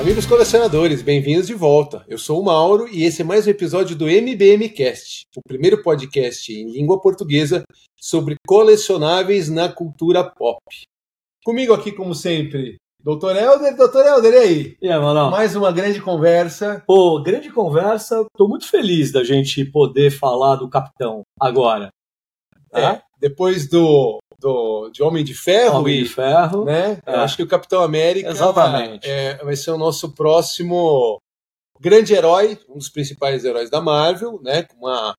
Amigos colecionadores, bem-vindos de volta. Eu sou o Mauro e esse é mais um episódio do MBM Cast, o primeiro podcast em língua portuguesa sobre colecionáveis na cultura pop. Comigo aqui, como sempre, Doutor Helder. Doutor Helder, e aí? E aí, mano? Mais uma grande conversa. Pô, grande conversa. Tô muito feliz da gente poder falar do Capitão agora. É, depois do, do de Homem de Ferro. Homem de Ferro. Né? É. Acho que o Capitão América Exatamente. É, vai ser o nosso próximo grande herói, um dos principais heróis da Marvel, né? Com uma.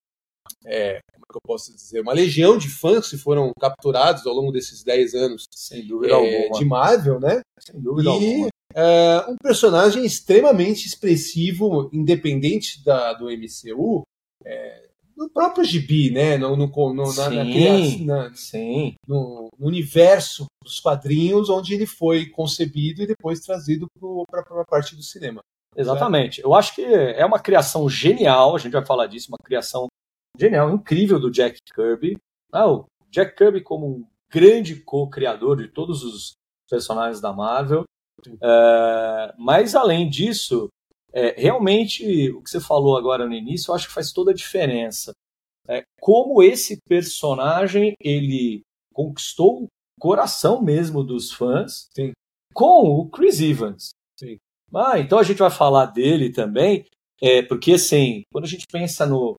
É, como é que eu posso dizer? Uma legião de fãs que foram capturados ao longo desses 10 anos Sem dúvida é, alguma. de Marvel, né? Sem dúvida e alguma. é, um personagem extremamente expressivo, independente da, do MCU, é, no próprio gibi, né? No, no, no, na, na Sim. criação- na- Sim. no, no universo dos quadrinhos, onde ele foi concebido e depois trazido para a parte do cinema. Exatamente. Eu acho que é uma criação genial, a gente vai falar disso, uma criação genial, incrível do Jack Kirby. Ah, o Jack Kirby como um grande co-criador de todos os personagens da Marvel. É, mas além disso, é, realmente o que você falou agora no início, eu acho que faz toda a diferença. É, como esse personagem ele conquistou o coração mesmo dos fãs Sim. com o Chris Evans. Sim. Ah, então a gente vai falar dele também, é, porque assim, quando a gente pensa no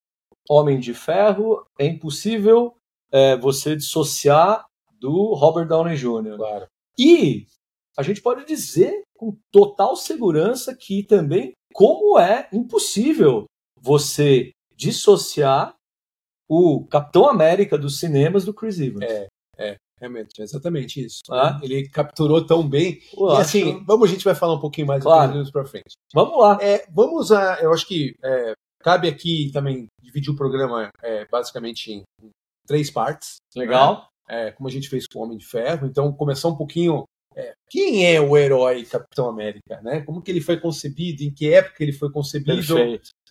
Homem de Ferro, é impossível é, você dissociar do Robert Downey Jr. Claro. E a gente pode dizer com total segurança que também como é impossível você dissociar o Capitão América dos cinemas do Chris Evans. É, realmente, é exatamente isso. Ah. Ele capturou tão bem. Eu e assim, vamos, a gente vai falar um pouquinho mais Claro. para frente. Vamos lá. É, vamos a. Eu acho que é, cabe aqui também dividir o programa é, basicamente em três partes. Legal. é, como a gente fez com o Homem de Ferro. Então, começar um pouquinho. É, quem é o herói Capitão América? Né? Como que ele foi concebido? Em que época ele foi concebido?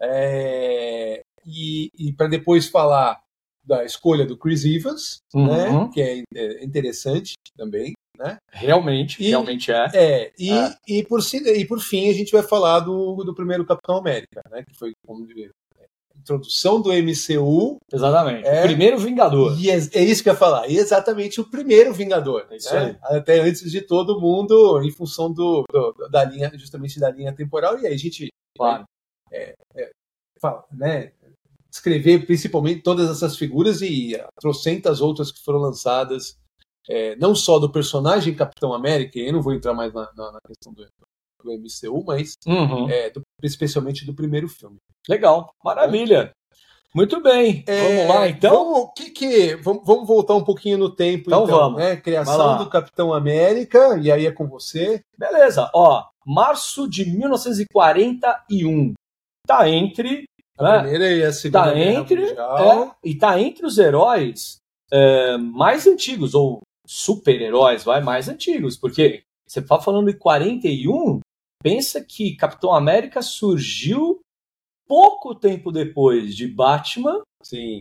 É, e para depois falar da escolha do Chris Evans, Uhum. né? que é, interessante também. Realmente, E- realmente é. É, e, É. E, por, e por fim a gente vai falar do, do primeiro Capitão América, né? que foi como introdução do MCU Exatamente. É. O primeiro Vingador. E é, é isso que eu ia falar. E exatamente o primeiro Vingador. É isso né? Até antes de todo mundo, em função do, do- da linha, justamente da linha temporal. E aí a gente Claro. fala, né? Descrever principalmente todas essas figuras e trocentas outras que foram lançadas, é, não só do personagem Capitão América, e eu não vou entrar mais na, na- na questão do, do MCU, mas Uhum. é, do- especialmente do primeiro filme. Legal. Maravilha. Muito bem. É, Vamos lá, então? Vamos, que, que, vamos, vamos voltar um pouquinho no tempo, Então então. vamos. né? Criação do Capitão América, e aí é com você. Beleza. Ó, março de 1941. Tá entre. A né? primeira e a segunda Tá entre. É, e tá entre os heróis é, mais antigos, ou super-heróis, vai, mais antigos. Porque você tá falando de 41, pensa que Capitão América surgiu pouco tempo depois de Batman, Sim,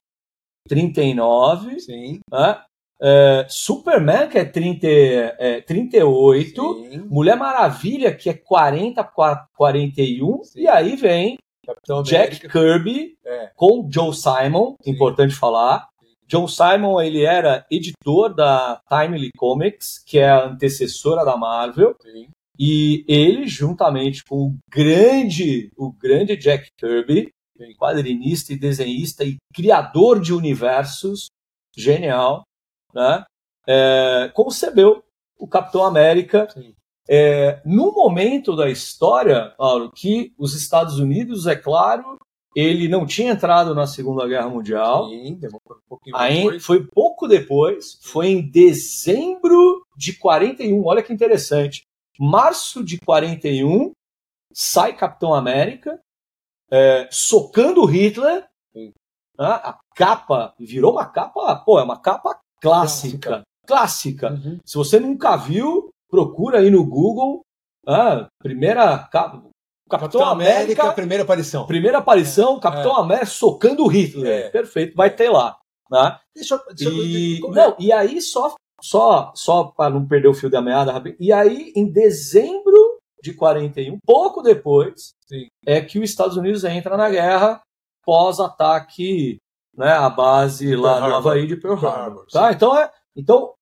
39, sim. né? É, Superman, que é, 30, é 38, sim. Mulher Maravilha, que é 40, 41, Sim. e aí vem Jack. Kirby É. com Joe Simon, Sim. importante falar. Joe Simon, ele era editor da Timely Comics, que é a antecessora da Marvel, Sim. E ele, juntamente com o grande, o grande Jack Kirby, Sim. quadrinista e desenhista e criador de universos, genial, né? É, concebeu o Capitão América Sim. é, no momento da história, Mauro, que os Estados Unidos, é claro, ele não tinha entrado na Segunda Guerra Mundial. Sim, demorou um pouquinho Aí, depois. foi pouco depois, foi em dezembro de 41. Olha que interessante. Março de 41, sai Capitão América, é, socando Hitler. Né? A capa virou uma capa, pô, é uma capa clássica. Clássica. Uhum. Se você nunca viu, procura aí no Google. ah, primeira capa. Capitão, América, primeira aparição. primeira aparição, Capitão América socando Hitler. É. Perfeito, vai ter lá. Né? Deixa eu. Deixa eu- E, como- não, e aí, só, só, só para não perder o fio da meada, rapidinho, e aí, em dezembro de 41, pouco depois, Sim. é que os Estados Unidos entra na guerra pós-ataque né, à base lá Pearl no Harbor. Havaí de Pearl Harbor. Harbor, tá? Então, é, então,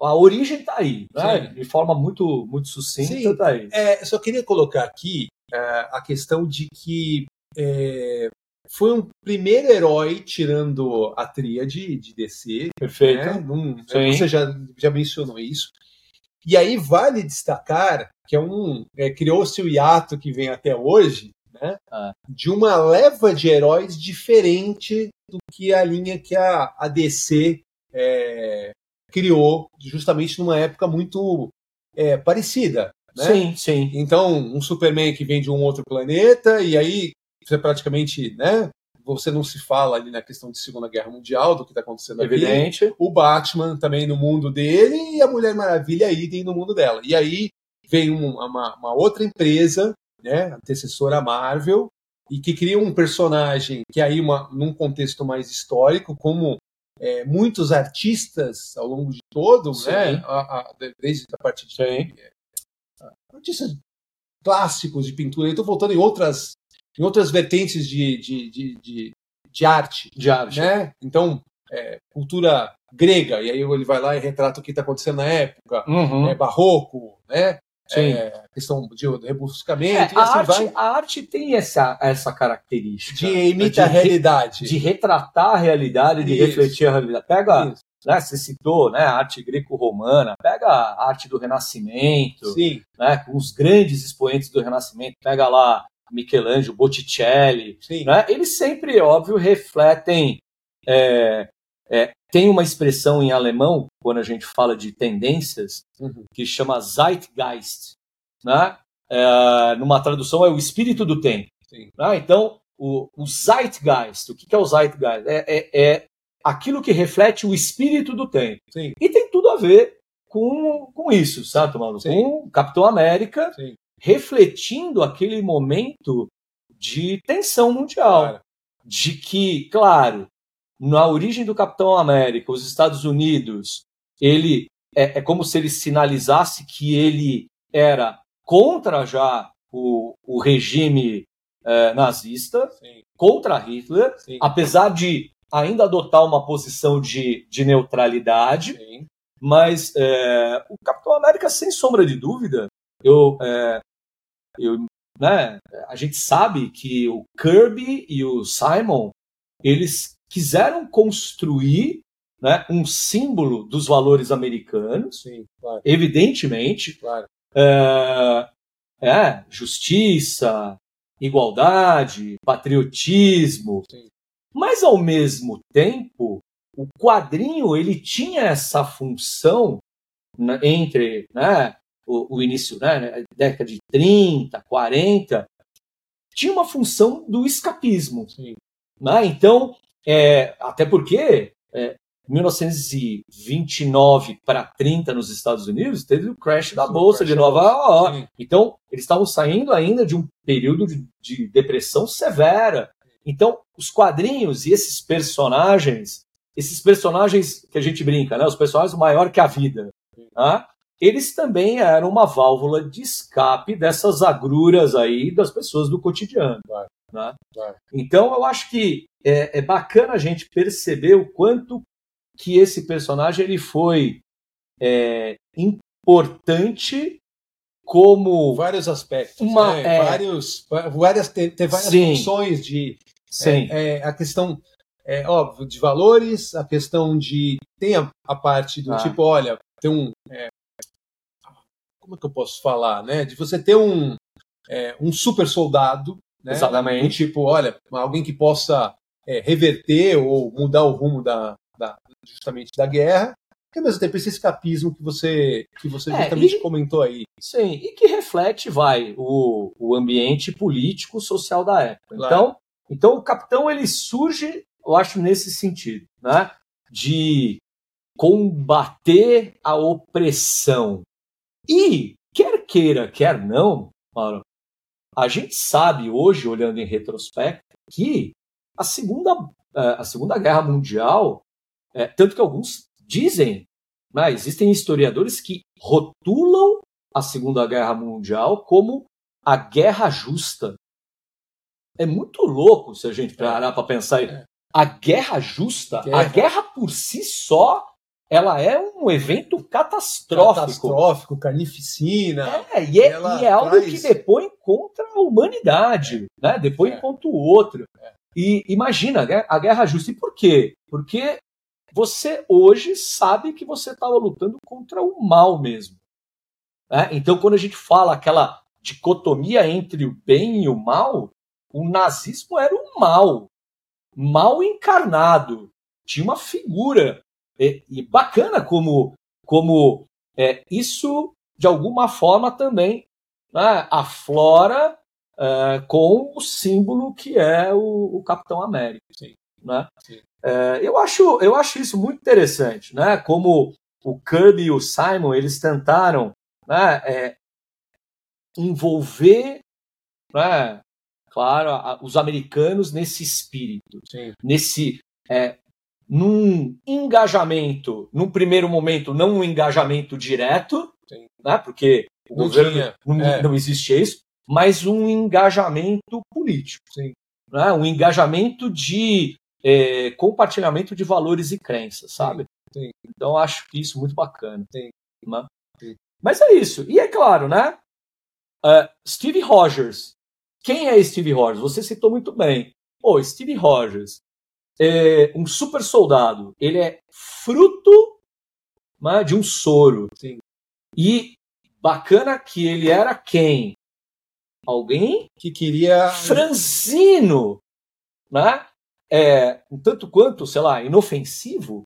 a origem está aí, né? De forma muito, muito sucinta, está aí. É, só queria colocar aqui é, a questão de que é, foi um primeiro herói tirando a tríade de DC. Perfeito. né? Num- você já, já mencionou isso. E aí vale destacar que é um é, criou-se o hiato que vem até hoje, né? Ah. De uma leva de heróis diferente do que a linha que a, a DC é, criou, justamente numa época muito é, parecida. Né? Sim, sim. Então, um Superman que vem de um outro planeta, e aí você praticamente, né? Você não se fala ali na questão de Segunda Guerra Mundial, do que está acontecendo. Evidente. O Batman também no mundo dele e a Mulher Maravilha idem no mundo dela. E aí vem um- uma, uma outra empresa, né? Antecessora à Marvel, e que cria um personagem que aí, uma, num contexto mais histórico, como é, muitos artistas ao longo de todo, Sim. né? A, a, desde a parte de Sim. artistas clássicos de pintura. Estou voltando em outras, em outras vertentes de, de, de, de, de arte, De arte. né? Então, é, cultura grega, e aí ele vai lá e retrata o que está acontecendo na época, Uhum. é, barroco, né? Sim. É, questão de É, rebuscamento, e a, assim arte, vai, a arte tem essa, essa característica. de imita a de re- realidade. de retratar a realidade, de Isso. refletir a realidade. Pega, Isso. né, você citou, né, a arte greco-romana, pega a arte do Renascimento, Sim, né, com os grandes expoentes do Renascimento, pega lá Michelangelo, Botticelli, né, eles sempre, óbvio, refletem. é, é, tem uma expressão em alemão, quando a gente fala de tendências, Uhum. que chama Zeitgeist. Né? É, numa tradução, é o espírito do tempo. né? Então, o, o Zeitgeist, o que que é o Zeitgeist? É, é- é aquilo que reflete o espírito do tempo. Sim. E tem tudo a ver com, com isso, certo? Sim. Com o Capitão América Sim. Refletindo aquele momento de tensão mundial. Claro. De que, claro, na origem do Capitão América, os Estados Unidos, ele é, é como se ele sinalizasse que ele era contra já o, o regime eh, nazista, Sim, contra Hitler, sim, apesar de ainda adotar uma posição de, de neutralidade, sim. mas é, o Capitão América, sem sombra de dúvida, eu, é, eu, né, a gente sabe que o Kirby e o Simon eles quiseram construir né, um símbolo dos valores americanos, sim, claro, evidentemente, claro. é, é, justiça, igualdade, patriotismo, Sim. mas ao mesmo tempo o quadrinho ele tinha essa função né, entre né, o, o início, né, década de 30, 40, tinha uma função do escapismo. Né? Então, é, até porque é, 1929 para 30 nos Estados Unidos teve o crash da Bolsa crash de Nova York. sim. Então, eles estavam saindo ainda de um período de, de depressão severa. Então, os quadrinhos e esses personagens, esses personagens que a gente brinca, né? Os personagens maior que a vida, tá? Eles também eram uma válvula de escape dessas agruras aí das pessoas do cotidiano. Né? Então, eu acho que é, é bacana a gente perceber o quanto que esse personagem ele foi é, importante como Vários aspectos, Uma- né? é. vários, várias, tem, tem várias Sim. funções de Sim. é, a questão é óbvio de valores, a questão de tem a, a parte do Ah. tipo, olha, tem um é, como é que eu posso falar, né? De você ter um é, um super soldado, né? Exatamente. tipo, olha, alguém que possa é, reverter ou mudar o rumo da, da- justamente da guerra, e ao mesmo tempo esse escapismo que você que você É, justamente e- comentou aí. Sim, e que reflete, vai, o, o ambiente político social da época. Claro. Então, então, o capitão ele surge, eu acho, nesse sentido, né? De combater a opressão. E, quer queira, quer não, Mauro, a gente sabe hoje, olhando em retrospecto, que a Segunda, eh, a segunda Guerra Mundial, eh, tanto que alguns dizem, né, existem historiadores que rotulam a Segunda Guerra Mundial como a guerra justa. É muito louco se a gente parar para pensar. É. A guerra justa, guerra. a guerra por si só, ela é um evento catastrófico. Catastrófico, carnificina. É, e é, e é algo traz... que depõe contra a humanidade, é. né? depõe é. contra o outro. É. E imagina a guerra justa. E por quê? Porque você hoje sabe que você estava lutando contra o mal mesmo. Né? Então, quando a gente fala aquela dicotomia entre o bem e o mal, o nazismo era o mal, mal encarnado. Tinha uma figura e, e bacana como como é, isso de alguma forma também né, aflora é, com o símbolo que é o, o Capitão América. Sim. Né? Sim. É, eu, acho, eu acho isso muito interessante, né? como o Kirby e o Simon eles tentaram né, é, envolver, né, claro, os americanos nesse espírito, Sim. nesse é, num engajamento, num primeiro momento, não um engajamento direto, Sim. né, porque o não governo tinha, não, é. não existe isso, mas um engajamento político, Sim. Né, um engajamento de é, compartilhamento de valores e crenças, sabe? Sim. Então acho isso muito bacana. Sim. Né? Sim. Mas é isso. E é claro, né? Uh, Steve Rogers. Quem é Steve Rogers? Você citou muito bem. Pô, Steve Rogers é um super soldado. Ele é fruto né, de um soro. Sim. E bacana que ele era quem? Alguém que queria. Franzino! Né? É, um tanto quanto, sei lá, inofensivo?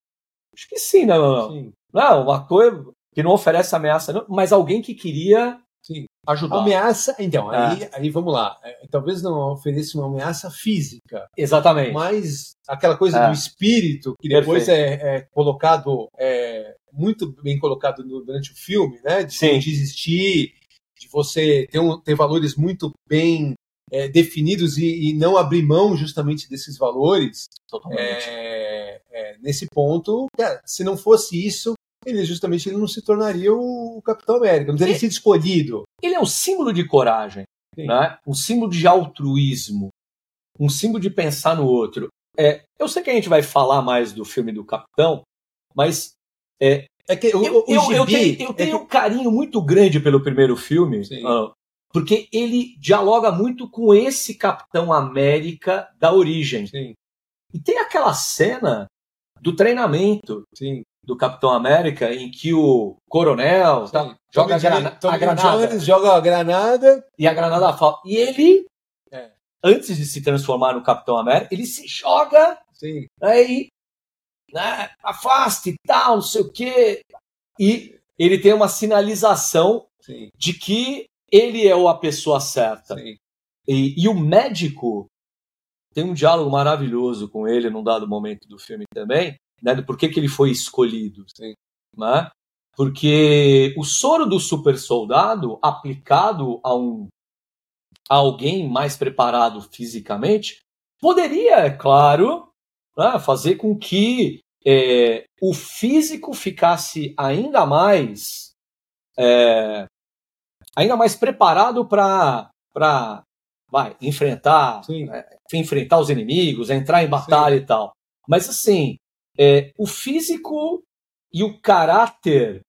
Acho que sim, né, não? Uma coisa que não oferece ameaça, não, mas alguém que queria Sim. Ajudar. Ameaça, então, é. aí, aí vamos lá. É, talvez não ofereça uma ameaça física. Exatamente. Mas aquela coisa é. do espírito, que depois é, é, colocado, é, muito bem colocado no, durante o filme, né? De Sim. desistir, de você ter, um, ter valores muito bem é, definidos e, e, não abrir mão justamente desses valores. Totalmente. É, é, nesse ponto, cara, se não fosse isso, ele justamente ele não se tornaria o Capitão América, não teria sido escolhido. Ele é um símbolo de coragem, né? um símbolo de altruísmo, um símbolo de pensar no outro. É, eu sei que a gente vai falar mais do filme do Capitão, mas é, é que o, eu, o eu, eu, tenho, eu tenho é que... um carinho muito grande pelo primeiro filme, uh, porque ele dialoga muito com esse Capitão América da origem. Sim. E tem aquela cena do treinamento Sim do Capitão América, em que o coronel tá, joga a, grana a granada. Jones joga a granada. E a granada falta. E ele, é. antes de se transformar no Capitão América, ele se joga. Sim. Aí, né, afaste e tal, não sei o quê. E ele tem uma sinalização Sim. de que ele é a pessoa certa. E, e, o médico tem um diálogo maravilhoso com ele num dado momento do filme também, né, do porquê que ele foi escolhido. Sim. Né? Porque o soro do super soldado aplicado a um a alguém mais preparado fisicamente poderia, é claro, né, fazer com que é, o físico ficasse ainda mais é, ainda mais preparado para para vai enfrentar é, enfrentar os inimigos, entrar em batalha Sim. e tal. Mas assim, é, o físico e o caráter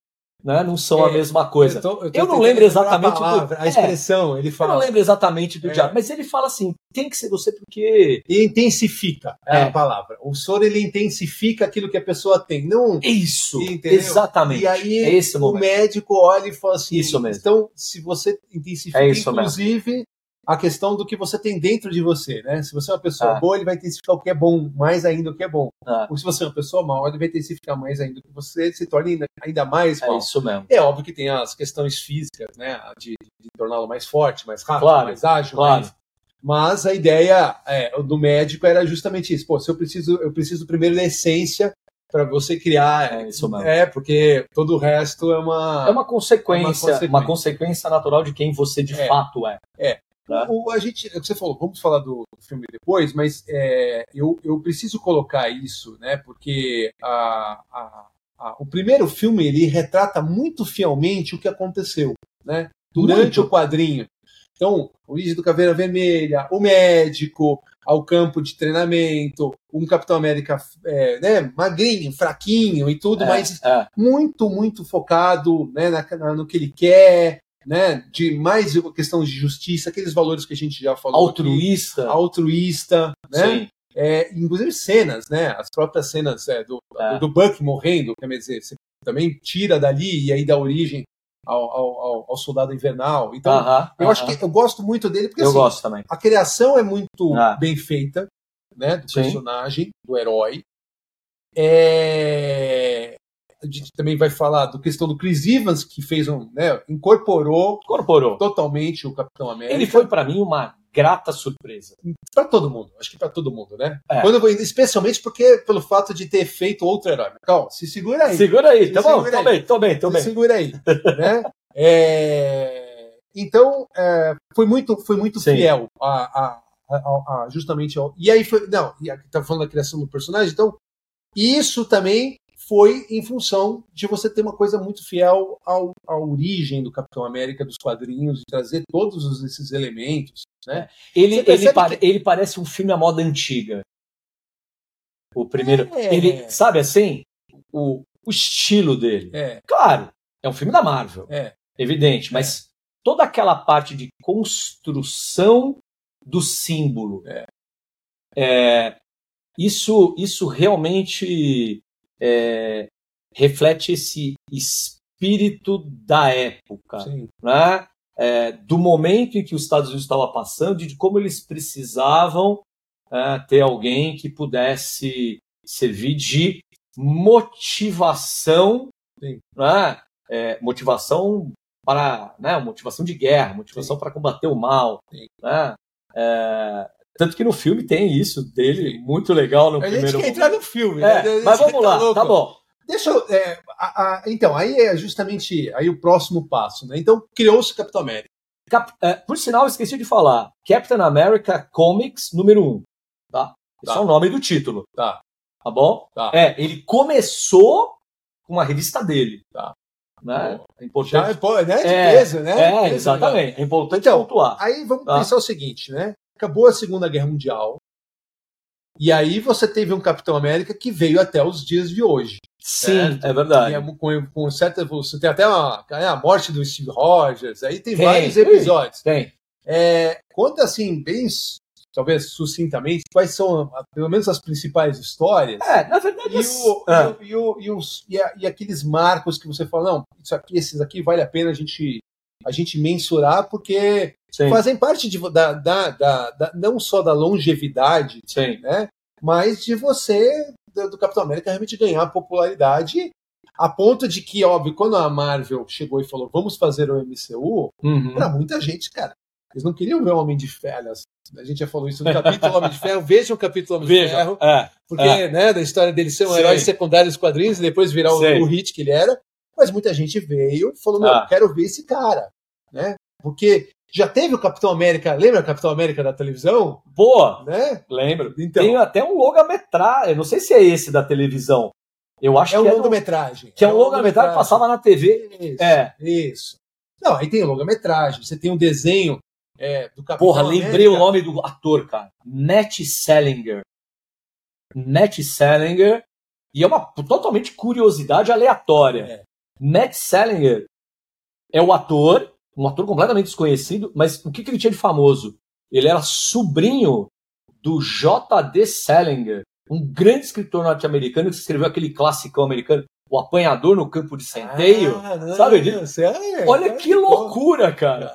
né, não são é, a mesma coisa. Eu, tô, eu, tô eu não lembro exatamente a, palavra, do, a expressão, é, ele fala. Eu não lembro exatamente do é. diálogo, mas ele fala assim: tem que ser você porque ele intensifica é, a palavra. O soro ele intensifica aquilo que a pessoa tem, não isso, entendeu? exatamente. E aí é o momento. médico olha e fala assim: isso mesmo. Então, se você intensifica, inclusive mesmo a questão do que você tem dentro de você, né? Se você é uma pessoa ah. boa, ele vai intensificar o que é bom, mais ainda o que é bom. Ah. Ou se você é uma pessoa mal, ele vai intensificar mais ainda o que você se torne ainda mais mal. É isso mesmo. É óbvio que tem as questões físicas, né? De, de torná-lo mais forte, mais rápido, claro, mais ágil, claro. mais... Mas a ideia é, do médico era justamente isso. Pô, se eu preciso, eu preciso primeiro da essência para você criar. É isso mesmo. É, porque todo o resto é uma. É uma consequência, é uma consequência, uma consequência natural de quem você de é, fato é. É. Tá? O, a gente, é você falou, vamos falar do, filme depois, mas é, eu, eu preciso colocar isso, né? Porque a, a, a, o primeiro filme ele retrata muito fielmente o que aconteceu. né? Durante Muito. o quadrinho. Então, origem do Caveira Vermelha, o médico, ao campo de treinamento, um Capitão América é, né, magrinho, fraquinho e tudo, é, mas é. muito, muito focado né, na, no que ele quer, né, de mais questão de justiça, aqueles valores que a gente já falou. Altruísta. Aqui, altruísta, né? É, inclusive cenas, né? As próprias cenas é, do, é. do Buck morrendo, quer dizer, você também tira dali e aí dá origem ao, ao, ao, Soldado Invernal. Então, uh -huh, eu uh -huh. acho que eu gosto muito dele porque eu assim, gosto também. a criação é muito ah. bem feita, né, do Sim. personagem, do herói. É... A gente também vai falar do questão do Chris Evans que fez um, né, incorporou, incorporou totalmente o Capitão América. Ele foi para mim uma grata surpresa. Para todo mundo, acho que para todo mundo, né? É. Quando especialmente porque pelo fato de ter feito outro herói. Calma, se segura aí. Segura aí, se tá bom? Tô aí. bem, tô bem, tô se bem. Segura aí, né? É... Então, é, foi muito, foi muito fiel a, a, a, a, justamente ao... E aí foi. Não, tá falando da criação do personagem, então. Isso também foi em função de você ter uma coisa muito fiel ao, à origem do Capitão América, dos quadrinhos, de trazer todos esses elementos. Né? Ele, ele, pare, que... ele parece um filme à moda antiga. O primeiro. É... Ele, sabe assim? O, o estilo dele. É. Claro, é um filme da Marvel. É. Evidente, mas toda aquela parte de construção do símbolo. É. é isso, isso realmente é, reflete esse espírito da época, né? É, do momento em que os Estados Unidos estava passando e de como eles precisavam é, ter alguém que pudesse servir de motivação, né? É, motivação para, né? motivação de guerra, motivação Sim. para combater o mal, né? Tanto que no filme tem isso dele, muito legal no a primeiro. A gente quer entrar no filme, é, né? Mas vamos lá, tá, tá bom. Deixa eu. É, a, a, então, aí é justamente aí o próximo passo, né? Então, criou-se Capitão América. Cap, é, por sinal, esqueci de falar. Captain America Comics número 1. Tá? Esse tá. é o nome do título. Tá. Tá bom? Tá. É, ele começou com uma revista dele. Tá. Né? É importante. Já, é, né? De é, peso, né? É, peso, exatamente. É importante então, pontuar. Aí vamos tá? pensar o seguinte, né? Acabou a Segunda Guerra Mundial. E aí você teve um Capitão América que veio até os dias de hoje. Sim, certo? é verdade. É, com, com, certa evolução. Tem até uma, é, a morte do Steve Rogers, aí tem, tem vários episódios. Tem. É, conta assim, bem, talvez sucintamente, quais são, pelo menos, as principais histórias. É, na verdade. E, o, é. e, o, e, os, e, a, e, aqueles marcos que você fala, não, isso aqui, esses aqui vale a pena a gente, a gente mensurar, porque Sim. fazem parte de, da, da, da, da, não só da longevidade, Sim. né, mas de você, do, do Capitão América, realmente ganhar popularidade a ponto de que, óbvio, quando a Marvel chegou e falou vamos fazer o MCU, uhum. para muita gente, cara, eles não queriam ver o Homem de Ferro. A gente já falou isso no capítulo Homem de Ferro. Vejam o capítulo Homem de Ferro. É, porque, é. né, da história dele ser um Sim. herói secundário dos quadrinhos e depois virar o, o, hit que ele era. Mas muita gente veio e falou: Meu, ah. quero ver esse cara. Né? Porque já teve o Capitão América, lembra o Capitão América da televisão? Boa! Né? Lembro. Então, Tem até um longa-metragem, não sei se é esse da televisão. Eu acho é que um é longa-metragem. Que é, um longa-metragem que passava na TV. Isso, é. Isso. Não, aí tem longa-metragem, você tem um desenho é, do Capitão Porra, América. lembrei o nome do ator, cara. Matt Salinger. Matt Salinger. E é uma totalmente curiosidade aleatória. É. Matt Salinger é o ator um ator completamente desconhecido, mas o que, que ele tinha de famoso? Ele era sobrinho do J.D. Salinger, um grande escritor norte-americano que escreveu aquele clássico americano, O Apanhador no Campo de Centeio. Ah, Sabe disso? É, Olha que loucura, cara.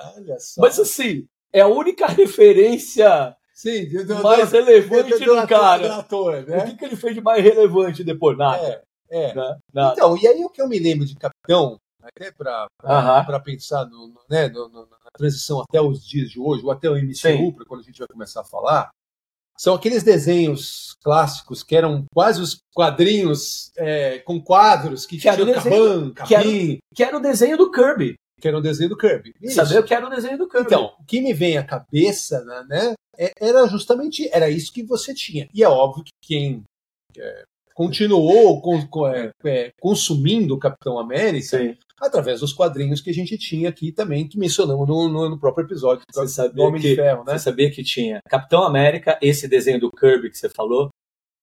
Mas assim, é a única referência Sim, do, mais do, relevante do, do, do cara. Ator, né? O que, que, ele fez de mais relevante depois? Nada. É, é. Né? Nada. Então, e aí o que eu me lembro de Capitão até para pensar no, no, né, no, na transição até os dias de hoje, ou até o MCU, para quando a gente vai começar a falar, são aqueles desenhos clássicos que eram quase os quadrinhos é, com quadros que, que o desenho, que, era, que era o desenho do Kirby. Que era o desenho do Kirby. Saber o que era o desenho do Kirby. Então, o que me vem à cabeça, né, é, era justamente era isso que você tinha. E é óbvio que quem é, continuou com, com, é, é, consumindo o Capitão América Sim através dos quadrinhos que a gente tinha aqui também, que mencionamos no, no, no próprio episódio Você do sabia, Homem que, de Ferro, né? você sabia que tinha Capitão América, esse desenho do Kirby que você falou?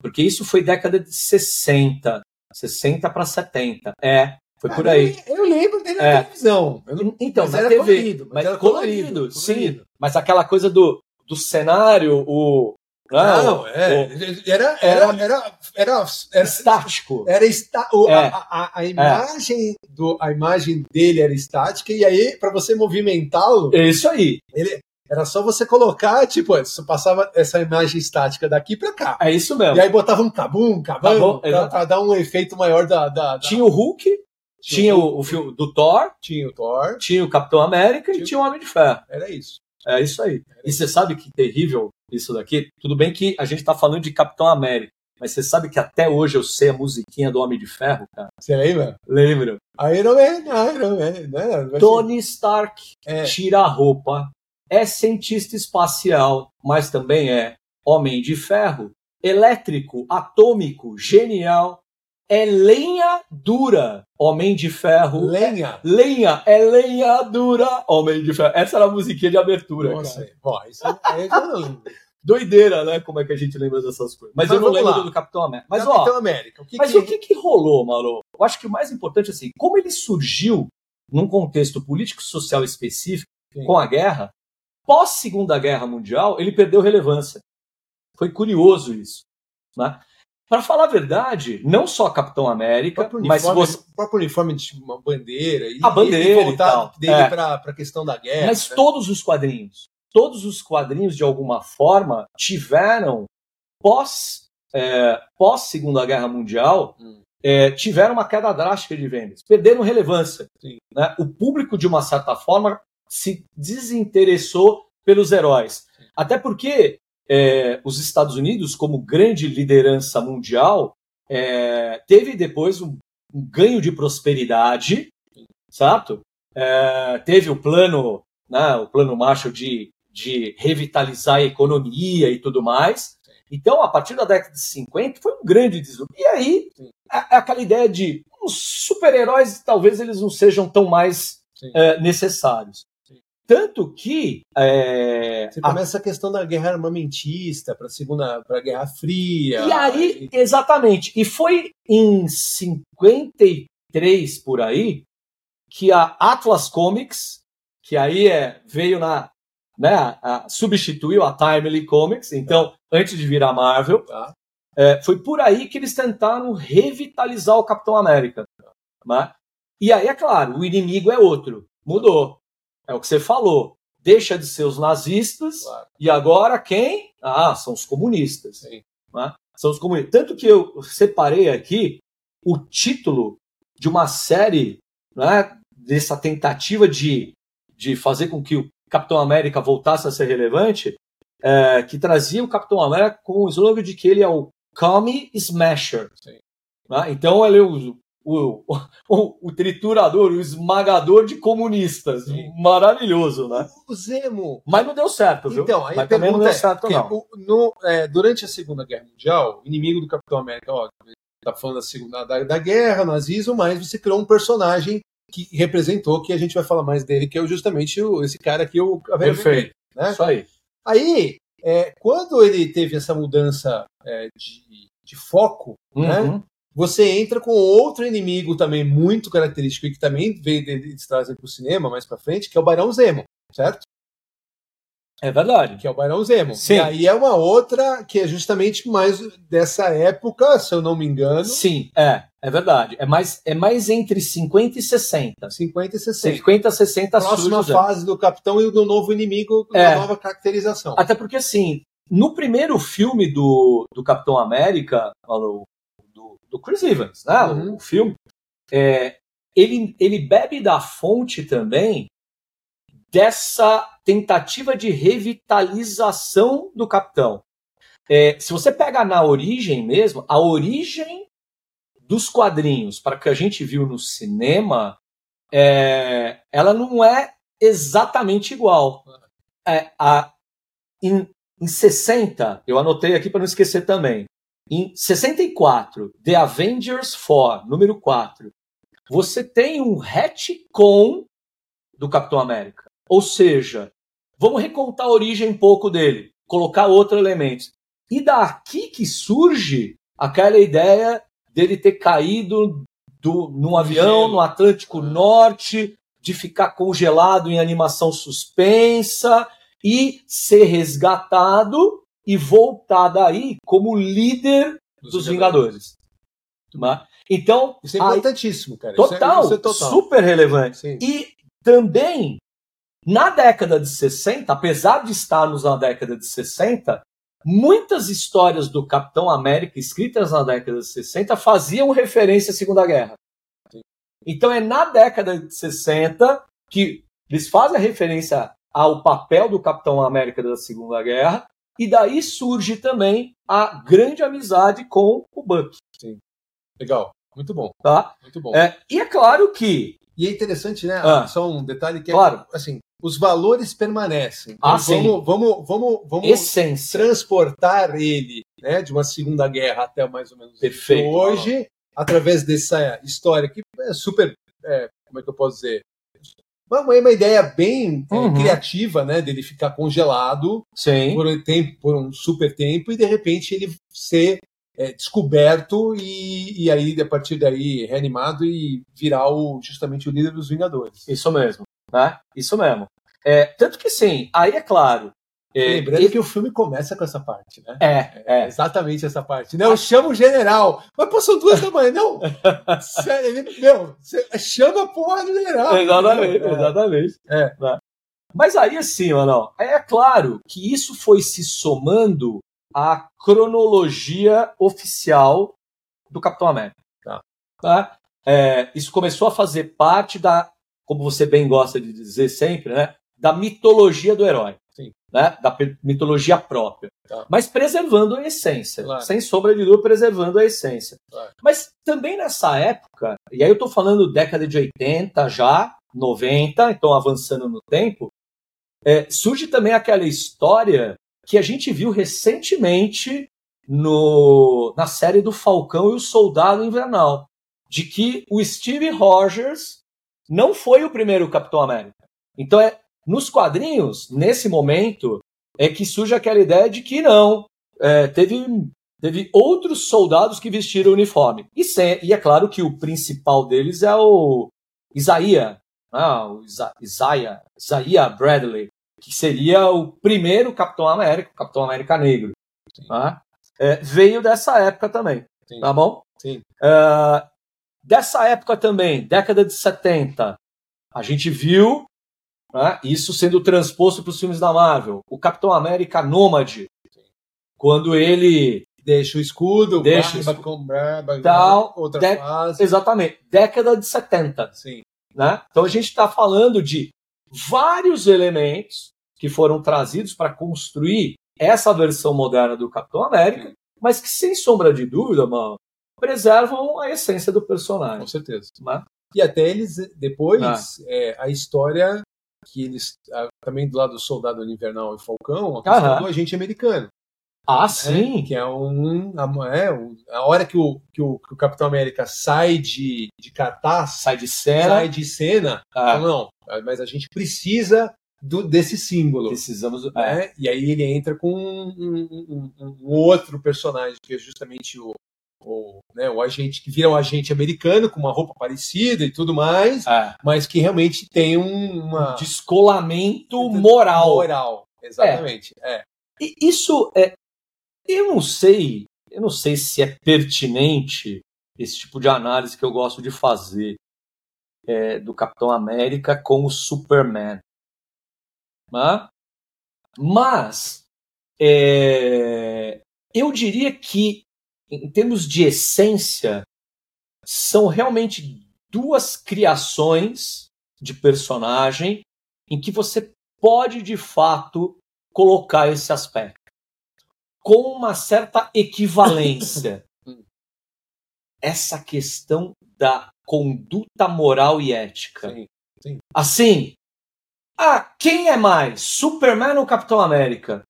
Porque isso foi década de 60, 60 para 70. É, foi por Ah, aí. Eu, eu lembro dele na É. televisão. Não- Então, mas na era TV, colorido, mas mas era colorido, colorido, sim. colorido. Mas aquela coisa do, do cenário, o. Não, é. Era, era, era, era, era, estático. era esta, o- É. a, a, a imagem do, a imagem dele era estática, e aí, para você movimentá-lo, É isso aí. era só você colocar, tipo, você passava essa imagem estática daqui para cá. É isso mesmo. E aí botava um cabum, cabum, exato. pra dar um efeito maior da. da, da- Tinha o Hulk, tinha o, o filme do Thor, tinha o Thor, tinha o Capitão América e Tinha- tinha o Homem de Ferro. era isso. É isso aí. E você sabe que terrível isso daqui? Tudo bem que a gente tá falando de Capitão América, mas você sabe que até hoje eu sei a musiquinha do Homem de Ferro, cara? Você lembra? Lembro. Iron Man, Iron Man, né? Tony Stark É. tira a roupa, é cientista espacial, mas também é Homem de Ferro, elétrico, atômico, genial, é lenha dura, Homem de Ferro. Lenha. Lenha, é lenha dura, Homem de Ferro. Essa era a musiquinha de abertura, Nossa, cara. bom, isso aí eu não lembro. Doideira, né? Como é que a gente lembra dessas coisas. Mas, Mas eu não lembro lá. do Capitão América. Mas, Capitão ó, América. O que mas que- o que, que rolou, Mauro? Eu acho que o mais importante, assim, como ele surgiu num contexto político-social específico, Sim. com a guerra, pós Segunda Guerra Mundial, ele perdeu relevância. Foi curioso isso. Né? Para falar a verdade, não só Capitão América, próprio mas se uniforme, você, o próprio uniforme de uma bandeira. E, A bandeira e e voltar tal. dele É. para a questão da guerra. mas né? todos os quadrinhos, todos os quadrinhos de alguma forma tiveram pós é, pós Segunda Guerra Mundial Hum. é, tiveram uma queda drástica de vendas, perderam relevância. Sim. né? O público de uma certa forma se desinteressou pelos heróis, até porque é, os Estados Unidos, como grande liderança mundial, é, teve depois um, um ganho de prosperidade, certo? É, teve o plano, né, o plano Marshall de, de revitalizar a economia e tudo mais. Então, a partir da década de 50, foi um grande deslumbre. E aí, é, é aquela ideia de os super-heróis, talvez eles não sejam tão mais é, necessários. Tanto que é, Você a começa a questão da guerra armamentista para a segunda, para a Guerra Fria. E aí, exatamente. E foi em 53 por aí que a Atlas Comics, que aí é, veio na. Né, a- substituiu a Timely Comics, então, antes de virar Marvel, Tá. é, foi por aí que eles tentaram revitalizar o Capitão América. né? E aí, é claro, o inimigo é outro. Mudou. É o que você falou. Deixa de ser os nazistas Claro. e agora quem? Ah, são os comunistas. Né? São os comunistas. Tanto que eu separei aqui o título de uma série né, dessa tentativa de, de fazer com que o Capitão América voltasse a ser relevante, é, que trazia o Capitão América com o slogan de que ele é o Commie Smasher. Né? Então ele é o, o, o, o triturador, o esmagador de comunistas. Sim. Maravilhoso, né? O Zemo. Mas não deu certo, viu? Então, aí Mas também não deu é, certo, porque não. o- no- é, durante a Segunda Guerra Mundial, o inimigo do Capitão América, ó, tá falando da, segunda, da, da guerra, nazismo, mas você criou um personagem que representou, que a gente vai falar mais dele, que é justamente o- esse cara aqui, o Caveira Perfeito. Né? Isso aí. Aí, é, quando ele teve essa mudança é, de, de foco, né? Você entra com outro inimigo também muito característico e que também veio eles trazem para o cinema mais para frente, que é o Barão Zemo, certo? É verdade. Que é o Barão Zemo. Sim. E aí é uma outra que é justamente mais dessa época, se eu não me engano, Sim, é, é verdade. É mais, é mais entre 50 e 60. 50 e 60. 50 60 Próxima surge, fase do Capitão e do novo inimigo, É. uma nova caracterização. Até porque, assim, no primeiro filme do, do Capitão América, do, do, Chris Evans, né? Uhum. O filme, é, ele, ele bebe da fonte também dessa tentativa de revitalização do Capitão. É, se você pega na origem mesmo, a origem dos quadrinhos para que a gente viu no cinema, é, ela não é exatamente igual. É, a, em, em 60, eu anotei aqui para não esquecer também. Em 64, The Avengers 4, número 4, você tem um retcon do Capitão América. Ou seja, vamos recontar a origem um pouco dele, colocar outros elementos. E daqui que surge aquela ideia dele ter caído do, num avião no Atlântico Norte, de ficar congelado em animação suspensa e ser resgatado e voltar daí como líder dos, dos Vingadores. Vingadores. Né? Então, isso é importantíssimo, cara. Total, isso é, isso é total. super relevante. Sim. E também, na década de 60, apesar de estarmos na década de 60, muitas histórias do Capitão América escritas na década de 60 faziam referência à Segunda Guerra. Então é na década de 60 que eles fazem a referência ao papel do Capitão América da Segunda Guerra, e daí surge também a grande amizade com o Buck. Sim. Legal. Muito bom. Tá? Muito bom. É, e é claro que. E é interessante, né? Ah, só um detalhe que é claro. assim, os valores permanecem. Então, ah, sim. Vamos, vamos, vamos, vamos Essência. transportar ele né, de uma Segunda Guerra até mais ou menos Perfeito. hoje, através dessa história que é super. É, como é que eu posso dizer? Uma, uma ideia bem é, uhum. é, criativa, né? Dele ficar congelado por um, tempo, por um super tempo e de repente ele ser é, descoberto e, e aí, a partir daí, reanimado e virar o, justamente o líder dos Vingadores. Isso mesmo, né? Isso mesmo. É, tanto que sim, aí é claro. Lembrando que o filme começa com essa parte, né? É, é. exatamente essa parte. Não, chama o general. Mas pô, são duas da manhã. Não. Ele, meu, chama a porra do general. Exatamente, é. exatamente. É. Né? Mas aí, assim, mano, é claro que isso foi se somando a cronologia oficial do Capitão América. Tá. tá? É, isso começou a fazer parte da, como você bem gosta de dizer sempre, né, da mitologia do herói. Né, da mitologia própria. Tá. Mas preservando a essência. Claro. Sem sombra de dúvida, preservando a essência. Claro. Mas também nessa época, e aí eu estou falando década de 80 já, 90, então avançando no tempo, é, surge também aquela história que a gente viu recentemente no, na série do Falcão e o Soldado Invernal, de que o Steve Rogers não foi o primeiro Capitão América. Então, é, nos quadrinhos, nesse momento, é que surge aquela ideia de que não, é, teve, teve outros soldados que vestiram o uniforme. E, sem, e é claro que o principal deles é o Isaiah, ah, o Isa, Isaiah, Isaiah Bradley, que seria o primeiro Capitão América, o Capitão América Negro. Tá? É, veio dessa época também. Sim. Tá bom? Sim. Uh, dessa época também, década de 70, a gente viu né, isso sendo transposto para os filmes da Marvel. O Capitão América Nômade, quando ele deixa o escudo, deixa barba, com barba, tal, outra de... fase. Exatamente, década de 70. Sim. Né? Então a gente está falando de vários elementos que foram trazidos para construir essa versão moderna do Capitão América, mas que, sem sombra de dúvida, mano, preservam a essência do personagem. Com certeza. Né? E até eles, depois, ah. é, a história que eles, também do lado do Soldado Invernal e Falcão, a questão do agente americano. Ah, né? sim! Que é um. É, a hora que o, que o, que o Capitão América sai de, de cartaz, sai de cena, sai de cena, ah. não, mas a gente precisa do, desse símbolo. Precisamos. Né? É. E aí ele entra com um, um, um, outro personagem, que é justamente o, o, né, o agente que vira um agente americano com uma roupa parecida e tudo mais, é. mas que realmente tem um uma... descolamento moral. Moral, exatamente. É. é. Isso é. Eu não sei, eu não sei se é pertinente esse tipo de análise que eu gosto de fazer é, do Capitão América com o Superman. Né? Mas é, eu diria que, em termos de essência, são realmente duas criações de personagem em que você pode de fato colocar esse aspecto com uma certa equivalência. Essa questão da conduta moral e ética. Sim, sim. Assim, ah, quem é mais? Superman ou Capitão América?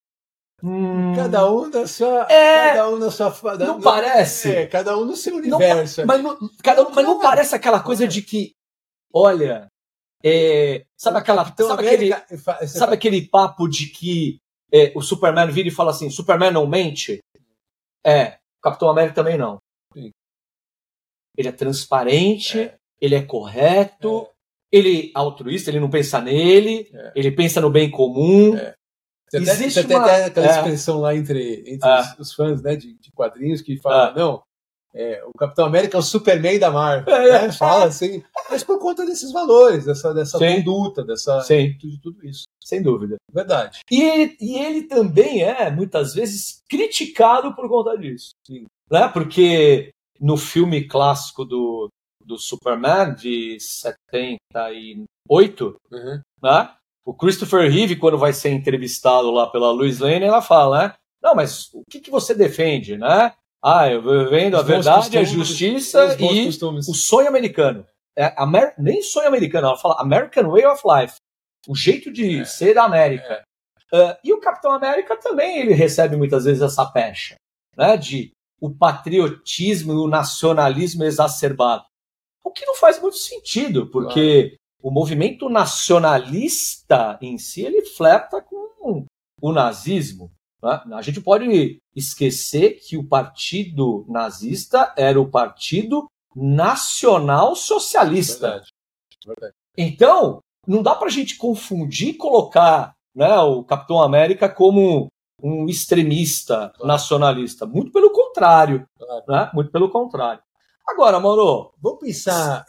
Hum... Cada um na sua. É... Cada um na sua. Não no... parece? É, cada um no seu universo. Não, mas, não, cada mas não parece aquela coisa de que, olha, é, sabe aquela. Sabe, América, aquele, sabe aquele papo de que é, o Superman vira e fala assim: Superman não mente? É, Capitão América também não. Sim. Ele é transparente, é. ele é correto, é. ele é altruísta, ele não pensa nele, é. ele pensa no bem comum. É. Você Existe até, uma... até aquela expressão lá entre, entre os, os, fãs né, de, de quadrinhos que falam, não, é, o Capitão América é o Superman da Marvel. É, né? Fala assim, mas por conta desses valores, dessa, dessa conduta, dessa, Sim. De tudo isso. Sem dúvida. Verdade. E ele, e ele também é, muitas vezes, criticado por conta disso. Sim. Né? Porque no filme clássico do, do Superman, de 78, uhum. né? O Christopher Reeve, quando vai ser entrevistado lá pela Louis Lane, ela fala, né? Não, mas o que, que você defende, né? Ah, eu vendo a verdade, costumes, a justiça e costumes. o sonho americano. É, Amer... Nem sonho americano, ela fala American Way of Life. O jeito de é, ser da América. É. Uh, e o Capitão América também ele recebe muitas vezes essa pecha, né? De o patriotismo e o nacionalismo exacerbado. O que não faz muito sentido, porque. O movimento nacionalista em si ele flerta com o nazismo. Né? A gente pode esquecer que o partido nazista era o Partido Nacional Socialista. Verdade. Verdade. Então, não dá para a gente confundir e colocar né, o Capitão América como um extremista claro. nacionalista. Muito pelo contrário. Claro. Né? Muito pelo contrário. Agora, Mauro. Vamos pensar.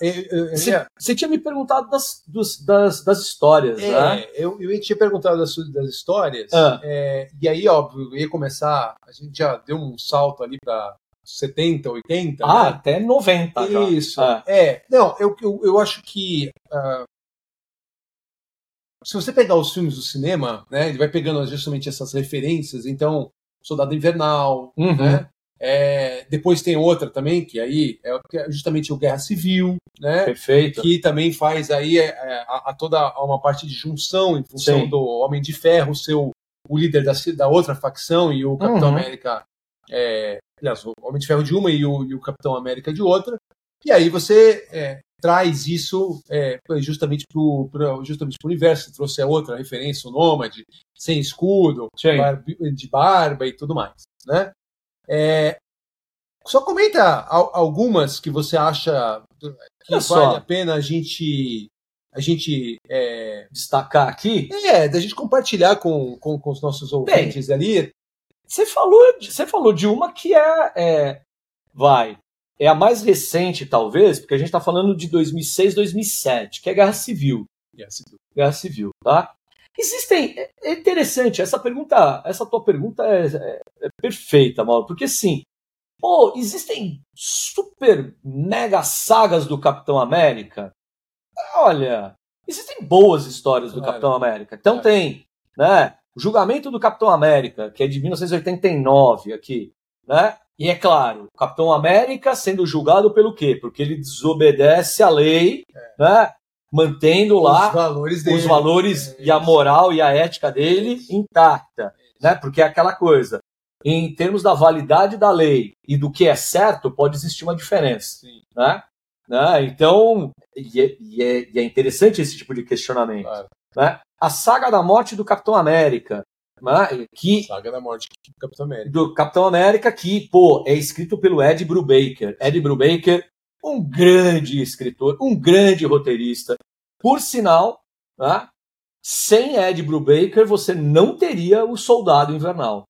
Você tinha me perguntado das, dos, das, das histórias, é, né? Eu, eu tinha perguntado das, das histórias. Ah. É, e aí, óbvio, eu ia começar. A gente já deu um salto ali para 70, 80. Ah, né? até 90. Já. Isso. Ah. É. Não, eu, eu, eu acho que. Uh, se você pegar os filmes do cinema, né, ele vai pegando justamente essas referências. Então, Soldado Invernal, uhum. né? É, depois tem outra também, que aí é, é justamente o Guerra Civil, né? Perfeito. Que também faz aí é, é, a, a, toda uma parte de junção em função Sim. do Homem de Ferro, seu, o líder da, da outra facção e o Capitão uhum. América. É, aliás, o Homem de Ferro de uma e o, e o Capitão América de outra. E aí você é, traz isso é, justamente para justamente o universo. Trouxe a outra referência, o Nômade, sem escudo, de barba e tudo mais. Né? É, só comenta algumas que você acha que Olha vale só. a pena a gente a gente é, destacar aqui. É, da gente compartilhar com, com, com os nossos ouvintes Bem, ali. Você falou, você falou de uma que é, é, vai, é a mais recente talvez, porque a gente está falando de 2006, 2007, que é Guerra Civil. Guerra Civil. Guerra Civil, tá? Existem. É, é interessante, essa pergunta, essa tua pergunta é, é, é perfeita, Mauro, porque assim, pô, existem super mega sagas do Capitão América. Olha, existem boas histórias do claro. Capitão América. Então claro. tem, né? O julgamento do Capitão América, que é de 1989 aqui, né? E é claro, o Capitão América sendo julgado pelo quê? Porque ele desobedece à lei, é. né? Mantendo lá os valores, dele, os valores é, e a moral e a ética dele intacta, né? Porque é aquela coisa. Em termos da validade da lei e do que é certo, pode existir uma diferença, Sim. né? né? Então, e é, e, é, e é, interessante esse tipo de questionamento. Claro. Né? A saga da morte do Capitão América, né? que saga da morte do Capitão América. Do Capitão América que, pô, é escrito pelo Ed Brubaker. Ed Brubaker um grande escritor, um grande roteirista. Por sinal, né, sem Ed Brubaker você não teria o Soldado Invernal.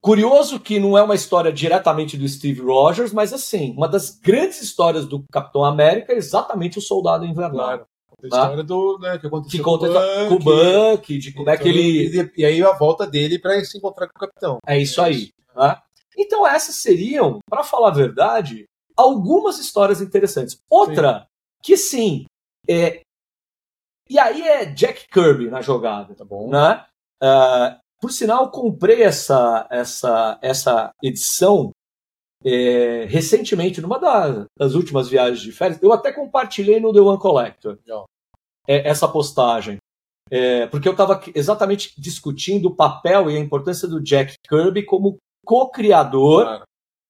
Curioso que não é uma história diretamente do Steve Rogers, mas assim, uma das grandes histórias do Capitão América é exatamente o Soldado Invernal. Claro. A história do né, que aconteceu que conta com o Buck, de como é que ele. E aí a volta dele para se encontrar com o capitão. É isso aí. Né? Então, essas seriam, para falar a verdade, algumas histórias interessantes. Outra, sim. que sim, é... e aí é Jack Kirby na jogada. Tá bom. Né? Uh, por sinal, comprei essa, essa, essa edição é, recentemente, numa das, das, últimas viagens de férias. Eu até compartilhei no The One Collector é, essa postagem. É, porque eu estava exatamente discutindo o papel e a importância do Jack Kirby como co-criador, claro.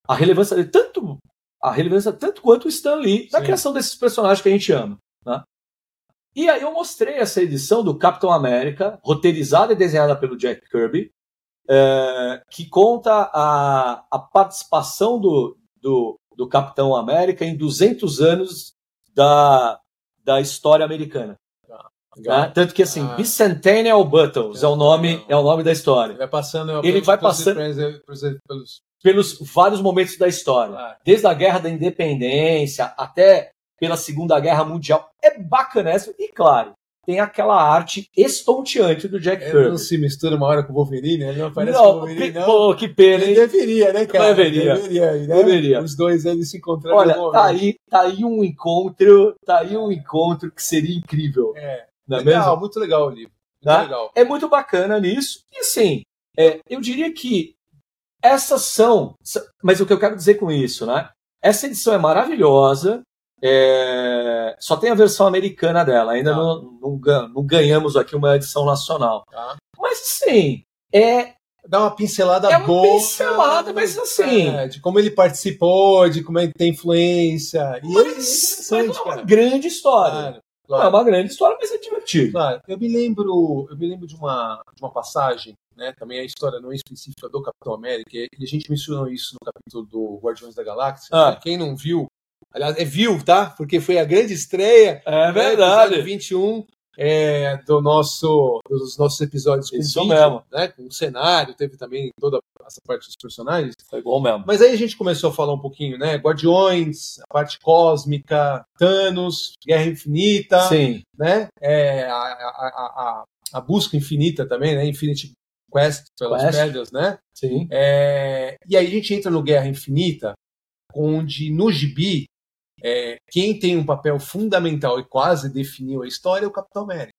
a relevância dele, tanto a relevância tanto quanto o Stan Lee na Sim. criação desses personagens que a gente ama. Né? E aí eu mostrei essa edição do Capitão América, roteirizada e desenhada pelo Jack Kirby, é, que conta a, a participação do, do, do Capitão América em 200 anos da, da história americana. Né? Tanto que assim, ah. Bicentennial Battles é, é o nome é o nome da história. Ele vai passando, ele vai passando pelos, pelos vários momentos da história, ah. desde a Guerra da Independência até pela Segunda Guerra Mundial. É bacana e claro, tem aquela arte estonteante do Jack Kirby. Ele não se mistura uma hora com o Wolverine, ele não aparece não, Wolverine, não. Pô, que pena, hein? Ele deveria, né, cara? Deveria. Deveria, né? deveria. Os dois eles se encontrando. Olha, tá aí, tá aí um encontro, tá aí um encontro que seria incrível. É. Não é legal, mesmo? muito legal o livro. Muito tá? legal. É muito bacana nisso. E assim, é, eu diria que essas são. Mas o que eu quero dizer com isso, né? Essa edição é maravilhosa. É, só tem a versão americana dela, ainda tá. não, não, não, ganhamos aqui uma edição nacional. Tá. Mas sim, é. Dá uma pincelada é boa. Uma pincelada, mas assim. É, de como ele participou, de como ele tem influência. E mas, é, mas é uma grande história. Claro, claro. Não é uma grande história, mas é divertido. Claro. Eu me lembro, eu me lembro de uma, de uma passagem, né? Também a história não é específica do Capitão América, e a gente mencionou isso no capítulo do Guardiões da Galáxia. Ah. Quem não viu, Aliás, é viu, tá? Porque foi a grande estreia. É verdade. Né, 21 é, do nosso, dos nossos episódios com Isso vídeo, mesmo. Né, com o cenário, teve também toda essa parte dos personagens. Foi bom mesmo. Mas aí a gente começou a falar um pouquinho, né? Guardiões, a parte cósmica, Thanos, Guerra Infinita. Sim. Né? É, a, a, a, a busca infinita também, né? Infinity Quest pelas Quest. pedras, né? Sim. É, e aí a gente entra no Guerra Infinita, onde no gibi é, quem tem um papel fundamental e quase definiu a história é o Capitão América.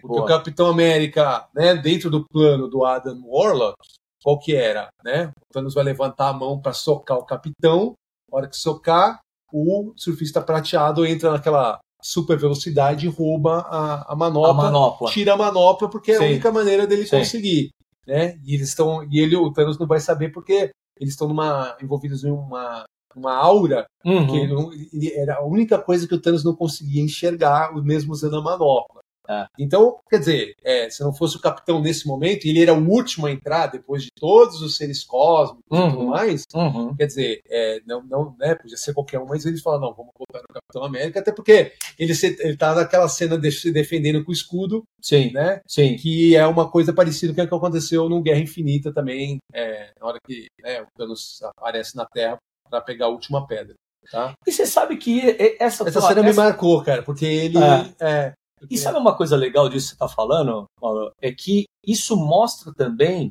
Porque Boa. o Capitão América, né, dentro do plano do Adam Warlock, qual que era? Né? O Thanos vai levantar a mão para socar o Capitão, na hora que socar, o surfista prateado entra naquela super velocidade rouba a, a, manopla, a manopla, tira a manopla porque Sim. é a única maneira dele Sim. conseguir. Né? E eles estão e ele o Thanos não vai saber porque eles estão numa envolvidos em uma uma aura uhum. que ele, ele, era a única coisa que o Thanos não conseguia enxergar, mesmo usando a manopla. É. Então, quer dizer, é, se não fosse o capitão nesse momento, ele era o último a entrar depois de todos os seres cósmicos uhum. e tudo uhum. mais, uhum. quer dizer, é, não, não, né, podia ser qualquer um, mas eles falaram, não, vamos botar no Capitão América, até porque ele, se, ele tá naquela cena de se defendendo com o escudo, sim, né, sim. que é uma coisa parecida com o que aconteceu no Guerra Infinita também, é, na hora que né, o Thanos aparece na Terra para pegar a última pedra. Tá? E você sabe que essa, essa cena essa... me marcou, cara, porque ele. É. É. E sabe uma coisa legal disso que você está falando, Paulo? É que isso mostra também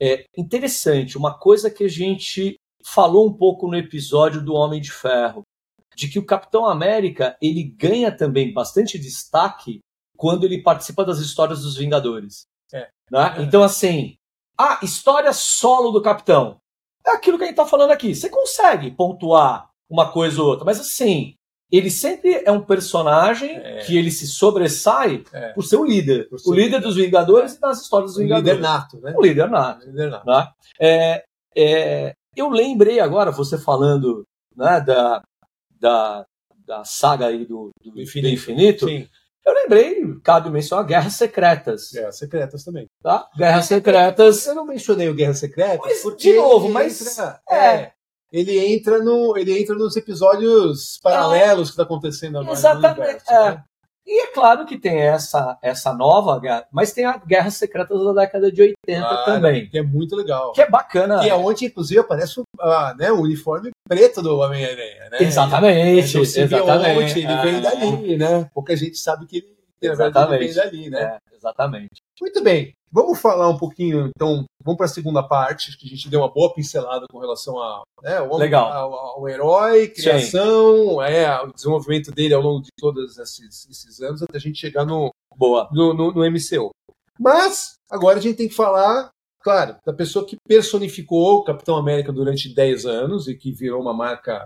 é interessante, uma coisa que a gente falou um pouco no episódio do Homem de Ferro, de que o Capitão América ele ganha também bastante destaque quando ele participa das histórias dos Vingadores. É. Né? É. Então, assim, a história solo do Capitão é aquilo que a gente está falando aqui. Você consegue pontuar uma coisa ou outra, mas assim, ele sempre é um personagem é. que ele se sobressai é. por ser o líder. Ser o líder dos Vingadores e das histórias dos Vingadores. O líder nato, né? O líder nato. O líder nato. Né? É, é, eu lembrei agora, você falando né, da, da, da saga aí do, do Infinito, infinito Sim. Eu lembrei, cabe mencionar Guerras Secretas. Guerras Secretas também. Tá? Guerras Secretas. Eu não mencionei o Guerras Secretas. Mas, de novo, mas. Entra, é. Ele entra, no, ele entra nos episódios paralelos é. que está acontecendo agora. Exatamente. Universo, é. né? E é claro que tem essa, essa nova guerra, mas tem a Guerras Secretas da década de 80 ah, também. Que é muito legal. Que é bacana. Que é onde, inclusive, aparece o, ah, né, o uniforme preto do Homem-Aranha. Né? Exatamente. É, exatamente. Ele vem dali, né? Pouca gente sabe que ele, ele vem dali, né? É, exatamente. Muito bem. Vamos falar um pouquinho, então, vamos para a segunda parte, que a gente deu uma boa pincelada com relação a, né, ao, Legal. Ao, ao, herói, criação, é, o desenvolvimento dele ao longo de todos esses, esses anos, até a gente chegar no, boa. no, no, no MCU. Mas, agora a gente tem que falar, claro, da pessoa que personificou o Capitão América durante 10 anos e que virou uma marca,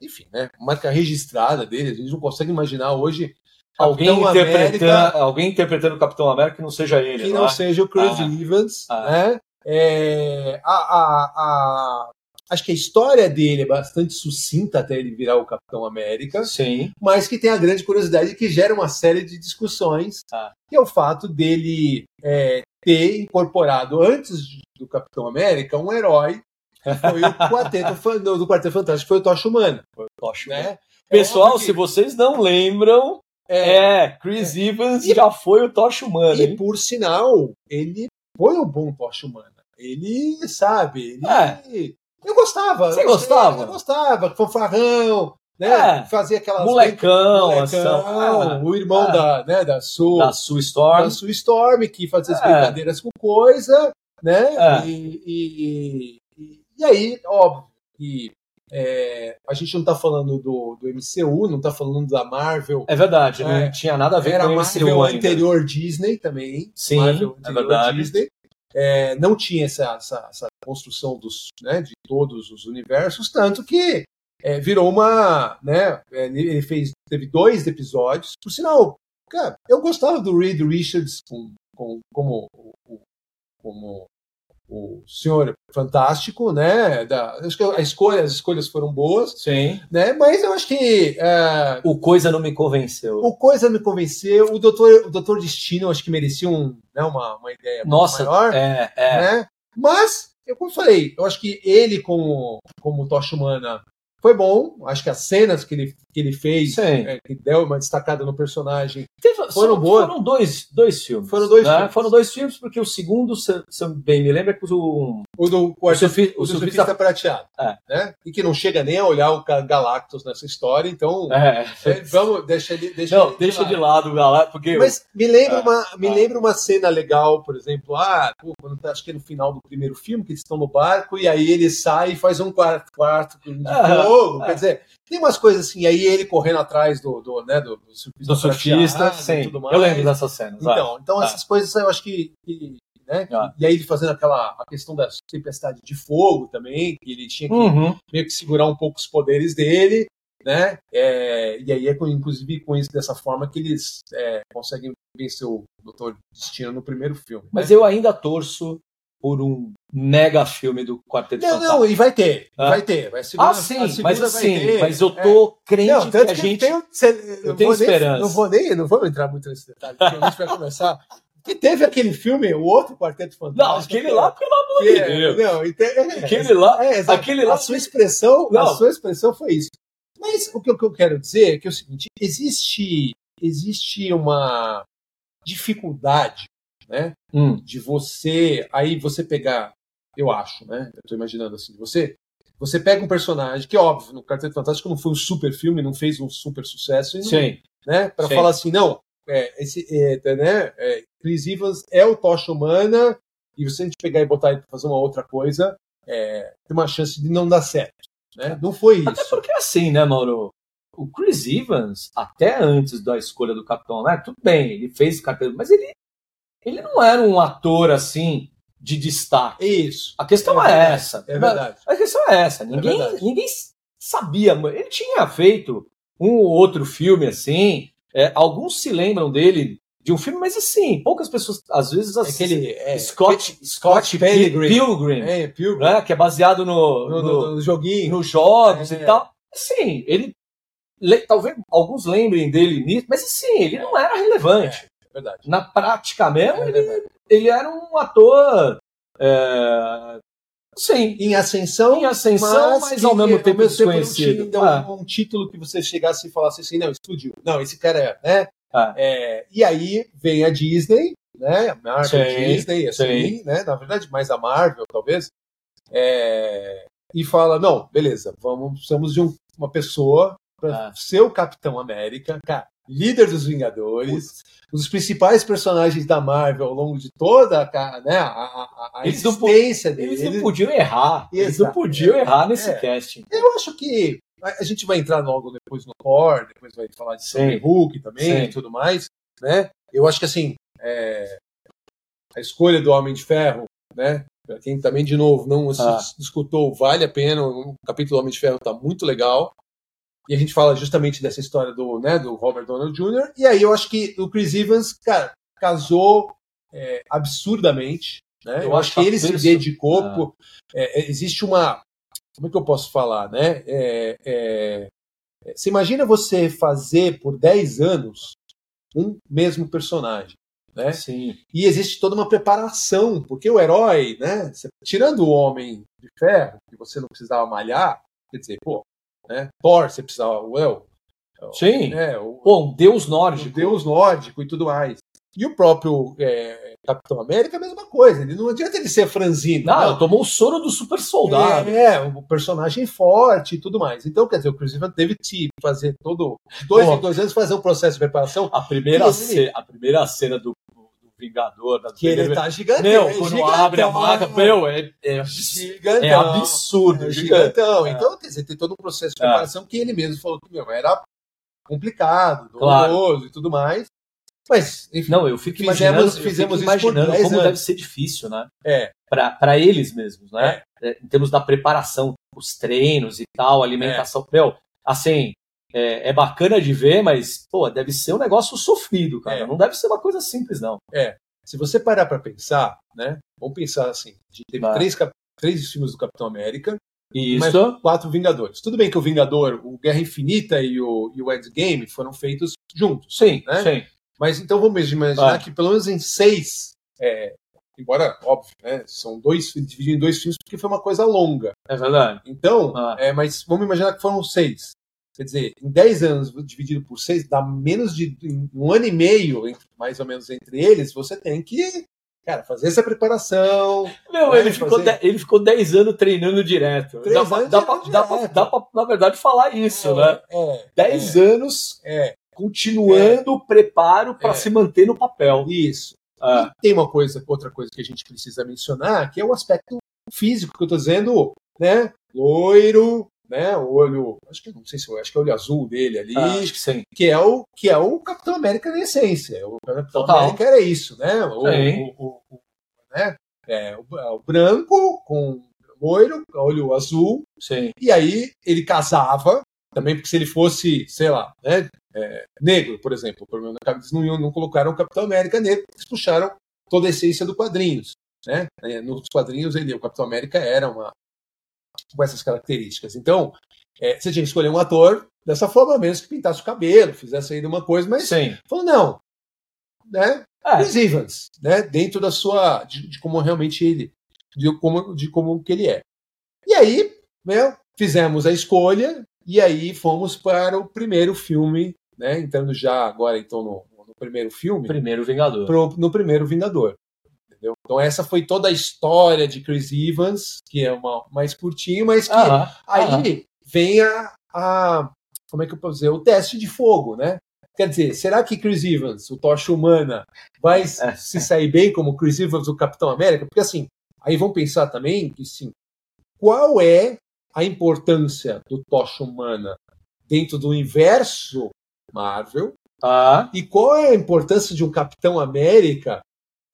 enfim, né, marca registrada dele, a gente não consegue imaginar hoje alguém interpretando, América- alguém interpretando o Capitão América que não seja ele, que não, não é? seja o Chris Ah. Evans, Ah. né? É, a, a- a- acho que a história dele é bastante sucinta até ele virar o Capitão América, Sim. mas que tem a grande curiosidade que gera uma série de discussões, Ah. que é o fato dele é, ter incorporado antes do Capitão América um herói que foi o quarteto do Quarteto Fantástico, foi o Tocha Humana, Tocha. né? Pessoal, É óbvio se vocês não lembram, é, Chris Evans E- já foi o Tocha Humano. E hein? por sinal, ele foi um bom Tocha Humana. Ele sabe, ele. É. Eu gostava. Você eu gostava? Eu gostava, fanfarrão, né? É. Fazia aquelas. Molecão, Molecão, ação. o irmão É. da, né, da Sue, da Sue Storm. da Sue Storm, que fazia as É. brincadeiras com coisa, né? É. E, e, e, e aí, óbvio, que é, a gente não está falando do, do MCU, não está falando da Marvel. É verdade, É. não tinha nada a ver Era com o Marvel MCU ainda. anterior Disney também. Sim, Marvel é verdade. Disney. É, não tinha essa, essa, essa construção dos, né, de todos os universos, tanto que é, virou uma. Né, é, ele fez, teve dois episódios. Por sinal, cara, eu gostava do Reed Richards com, com, como, como o Senhor Fantástico, né? Da, acho que a escolha, as escolhas foram boas, Sim. né? Mas eu acho que é, O Coisa não me convenceu. o Coisa me convenceu, o Doutor, o Doutor Destino eu acho que merecia um, né, uma, uma ideia Nossa, maior, é, é. né? Mas, eu como falei, eu acho que ele como, como Tocha Humana foi bom, acho que as cenas que ele, que ele fez, é, que deu uma destacada no personagem, Teve- Foram boas. Foram dois, dois filmes. Foram dois né? filmes. Foram dois filmes, porque o segundo, se, se bem me lembro, é com o, o do o, Quarteto surfi, o o surfista. surfista prateado, É. né? E que não chega nem a olhar o Ga- Galactus nessa história, então É. é, vamos, deixa ele. Deixa Não, ele deixa de lado o Galá, porque. Mas me lembra, É. uma, me Ah. lembra uma cena legal, por exemplo, ah, pô, quando tá, acho que é no final do primeiro filme, que eles estão no barco, e aí ele sai e faz um quarto, quarto de Ah, fogo. ah. Quer dizer, tem umas coisas assim, aí ele correndo atrás do, do, né, do, do surfista, do surfista, e sim. Eu lembro dessas cenas. Então, então Ah. essas coisas eu acho que. que, né, Ah. E aí ele fazendo aquela a questão da tempestade de fogo também, que ele tinha que Uhum. meio que segurar um pouco os poderes dele, né? É, e aí é com- inclusive com isso dessa forma que eles é, conseguem vencer o Doutor Destino no primeiro filme. Mas né? eu ainda torço por um mega filme do Quarteto não, Fantástico. não, e vai ter, Ah. vai ter, vai segunda, Ah, sim, mas ter. mas eu É. tô crente Não, que a que gente. eu tenho, cê- eu não tenho vou nem- esperança. não vou nem, não vamos entrar muito nesse detalhe, porque a gente vai começar. Que teve aquele filme, o outro Quarteto Não, Fantástico. aquele lá, pelo amor de é- Deus. não, e tem- é, Aquele lá, É, aquele lá- A sua expressão, Não. a sua expressão foi isso. Mas o que, eu- o que eu quero dizer é que é o seguinte: existe, existe uma dificuldade, né, Hum, de você aí você pegar, eu acho, né, eu tô imaginando assim, você você pega um personagem que óbvio no Quarteto Fantástico não foi um super filme, não fez um super sucesso, não- sim. né, para falar assim, não, é, esse, é, né, é, Chris Evans é o Tocha Humana e se a gente pegar e botar ele pra fazer uma outra coisa, é, tem uma chance de não dar certo, né? Não foi Até isso. porque assim, né, Mauro? O Chris Evans, até antes da escolha do Capitão América, tudo bem, ele fez Capitão, mas ele, ele não era um ator assim de destaque. Isso. A questão é, verdade, essa. É verdade. A questão é essa. Ninguém, verdade. ninguém sabia. Ele tinha feito um ou outro filme assim. é, alguns se lembram dele de um filme, mas assim, poucas pessoas, às vezes, É assistem. aquele é, Scott, Scott Pilgrim. Pilgrim, é, Pilgrim, né, que é baseado no, no, no- no- joguinho. nos jogos É. e tal. Sim, ele. le- talvez alguns lembrem dele nisso, mas assim, ele não era relevante. É verdade. Na prática mesmo, É ele, ele era um ator. É, sim, Em ascensão, em ascensão, mas, que- ao mesmo tempo ao tempo desconhecido. tinha ainda Ah, um, um título que você chegasse e falasse assim, não, explodiu. Não, esse cara é, né? Ah. É, e aí vem a Disney, né? A Marvel, Sim, Disney, assim, né? Na verdade, mais a Marvel, talvez. É, e fala, não, beleza, vamos, precisamos de um- uma pessoa para Ah. ser o Capitão América, cara, líder dos Vingadores, um dos principais personagens da Marvel ao longo de toda a, né, a, a, a Eles não existência dele. eles não podiam errar. Eles não Exato. podiam errar nesse É. casting. Eu acho que a a gente vai entrar logo depois no Thor, depois vai falar de. Sim. Hulk também Sim. e tudo mais, né? Eu acho que assim, é, a escolha do Homem de Ferro, né? Pra quem também, de novo, não Ah. escutou, vale a pena. O capítulo do Homem de Ferro tá muito legal. E a gente fala justamente dessa história do, né, do Robert Downey Jr. E aí eu acho que o Chris Evans, cara, casou é, absurdamente. Né? Eu, eu acho que ele se dedicou. Ah. Por, é, existe uma. Como é que eu posso falar? Né? É, é, é você imagina você fazer por 10 anos um mesmo personagem. Né? Sim. E existe toda uma preparação, porque o herói, né? Tirando o homem de ferro, que você não precisava malhar, quer dizer, pô, né? Thor, você precisava. Well, Sim. Né? O, Pô, um deus nórdico. Um deus nórdico e tudo mais. E o próprio é, Capitão América, a mesma coisa. Ele não adianta ele ser franzino. Não, não. tomou o soro do super soldado. É, o um personagem forte e tudo mais. Então, quer dizer, o Chris Evans teve que fazer todo. Dois em dois anos fazer um processo de preparação. A primeira, ele... a primeira cena do Vingador. Da que ele tá gigantão. Meu, quando gigantão, abre a maca, meu, é, é, gigantão, é absurdo. É gigantão. É. Então, quer dizer, tem todo um processo de é. preparação que ele mesmo falou que, meu, era complicado, doloroso claro. e tudo mais. Mas, enfim. Não, eu fico imaginando, fizemos, fizemos fico imaginando como anos. deve ser difícil, né? É. Para eles mesmos, né? É. é. Em termos da preparação, os treinos e tal, alimentação. É. Meu, assim, é, é, bacana de ver, mas, pô, deve ser um negócio sofrido, cara. É. Não deve ser uma coisa simples, não. É. Se você parar para pensar, né? Vamos pensar assim: a gente teve três, três filmes do Capitão América. Isso. Mais quatro Vingadores. Tudo bem que o Vingador, o Guerra Infinita e o, e o Endgame foram feitos juntos. Sim, né? sim. Mas então vamos imaginar ah. que pelo menos em seis, é, embora, óbvio, né, são dois, divididos em dois filmes porque foi uma coisa longa. É verdade. Então, ah. é, mas vamos imaginar que foram seis. Quer dizer, em 10 anos dividido por 6, dá menos de um ano e meio, mais ou menos, entre eles, você tem que, cara, fazer essa preparação. Meu, né, ele, ficou de, ele ficou 10 anos treinando direto. Dá, anos dá, pra, dá, pra, dá pra, na verdade, falar isso, é, né? É, 10 é, anos é, continuando o preparo para é. se manter no papel. Isso. Ah. E tem uma coisa, outra coisa que a gente precisa mencionar, que é o aspecto físico que eu tô dizendo, né? Loiro, né? O olho, acho que não sei se acho que é o olho azul dele ali, ah, sim. Que é o que é o Capitão América na essência. O Capitão Total. América era isso, né? O, o, o, né? É, o, é o branco com loiro, olho azul. Sim. E aí ele casava também porque se ele fosse, sei lá, né, é, negro, por exemplo, por exemplo, eles não, não colocaram o Capitão América negro, eles puxaram toda a essência do quadrinhos. Né? É, nos quadrinhos ele, o Capitão América era uma, com essas características. Então, é, você tinha que escolher um ator dessa forma, mesmo que pintasse o cabelo, fizesse ainda uma coisa, mas Sim. falou, não. Né? É. Chris Evans, né? dentro da sua. De, de, como realmente ele. De como, de como que ele é. E aí, né, fizemos a escolha, e aí fomos para o primeiro filme, né? Entrando já agora, então, no, no primeiro filme. Primeiro Vingador. Pro, no primeiro Vingador. Entendeu? Então essa foi toda a história de Chris Evans, que é uma mais curtinho, mas que aí vem a, a, como é que eu posso dizer, o teste de fogo, né? Quer dizer, será que Chris Evans, o Tocha Humana, vai é. se sair bem como Chris Evans, o Capitão América? Porque assim, aí vão pensar também que sim, qual é a importância do Tocha Humana dentro do universo Marvel ah. e qual é a importância de um Capitão América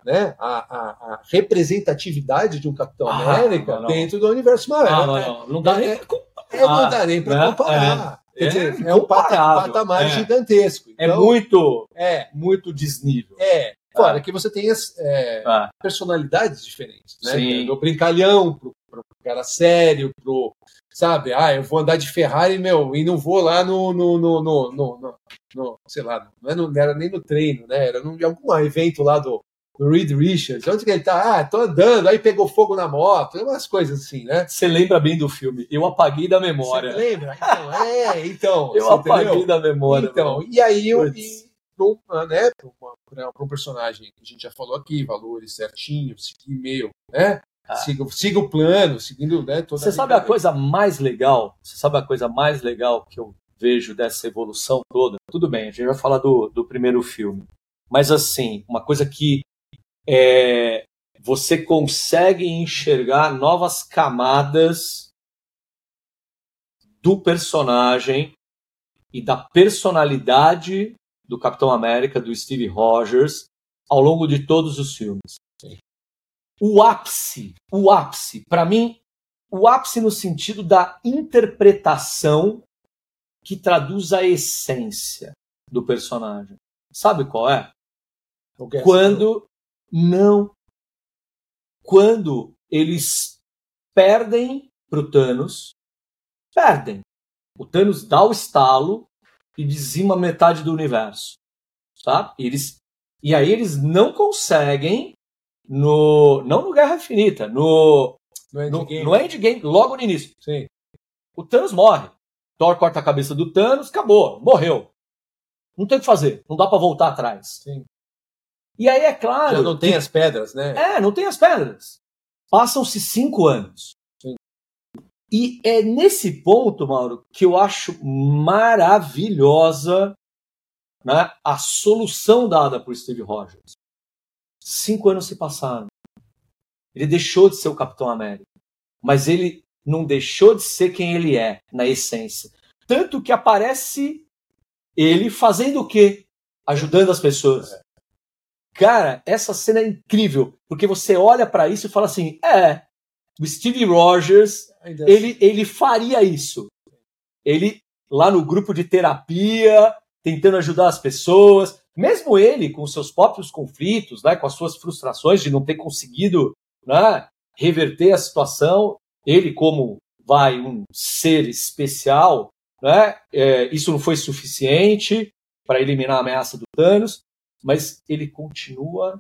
né, a, a, a, representatividade de um Capitão ah, América não, não. dentro do universo Marvel. Ah, não, não, não dá nem para é, não dá nem para comparar. É, dizer, é, é um patamar é. gigantesco. É então, é muito, é muito desnível. É. Fora ah. que você tem as é, ah. personalidades diferentes, né? Sim. Do brincalhão, pro, pro cara sério, pro, sabe, ah, eu vou andar de Ferrari, meu, e não vou lá no, no, no, no, no, no sei lá, não, é era nem no treino, né? Era em algum evento lá do Reed Richards. Onde que ele tá? Ah, tô andando, aí pegou fogo na moto, umas coisas assim, né? Você lembra bem do filme? Eu apaguei da memória. Você lembra? Então, é, então. eu apaguei entendeu? da memória. Então, e aí eu. Para né, um personagem que a gente já falou aqui, valores certinhos, seguir e-mail, né? Ah. Siga, siga o plano, seguindo né, toda Você sabe a coisa mais legal? Você sabe a coisa mais legal que eu vejo dessa evolução toda? Tudo bem, a gente vai falar do, do primeiro filme. Mas assim, uma coisa que é, você consegue enxergar novas camadas do personagem e da personalidade do Capitão América, do Steve Rogers, ao longo de todos os filmes. O ápice, o ápice, para mim, o ápice no sentido da interpretação que traduz a essência do personagem. Sabe qual é? Quando não. Quando eles perdem pro Thanos, perdem. O Thanos dá o estalo e dizima metade do universo. Tá? Eles, e aí eles não conseguem no. Não no Guerra Infinita, no. No Endgame. No, no Endgame, logo no início. Sim. O Thanos morre. Thor corta a cabeça do Thanos, acabou, morreu. Não tem o que fazer, não dá para voltar atrás. Sim. E aí é claro. Já não tem que... as pedras, né? É, não tem as pedras. Passam-se cinco anos. Sim. E é nesse ponto, Mauro, que eu acho maravilhosa né, a solução dada por Steve Rogers. Cinco anos se passaram. Ele deixou de ser o Capitão América. Mas ele não deixou de ser quem ele é, na essência. Tanto que aparece ele fazendo o quê? Ajudando as pessoas. Cara, essa cena é incrível, porque você olha para isso e fala assim: é, o Steve Rogers, ele, ele faria isso. Ele, lá no grupo de terapia, tentando ajudar as pessoas, mesmo ele com seus próprios conflitos, né, com as suas frustrações de não ter conseguido né, reverter a situação, ele como vai um ser especial, né, é, isso não foi suficiente para eliminar a ameaça do Thanos, mas ele continua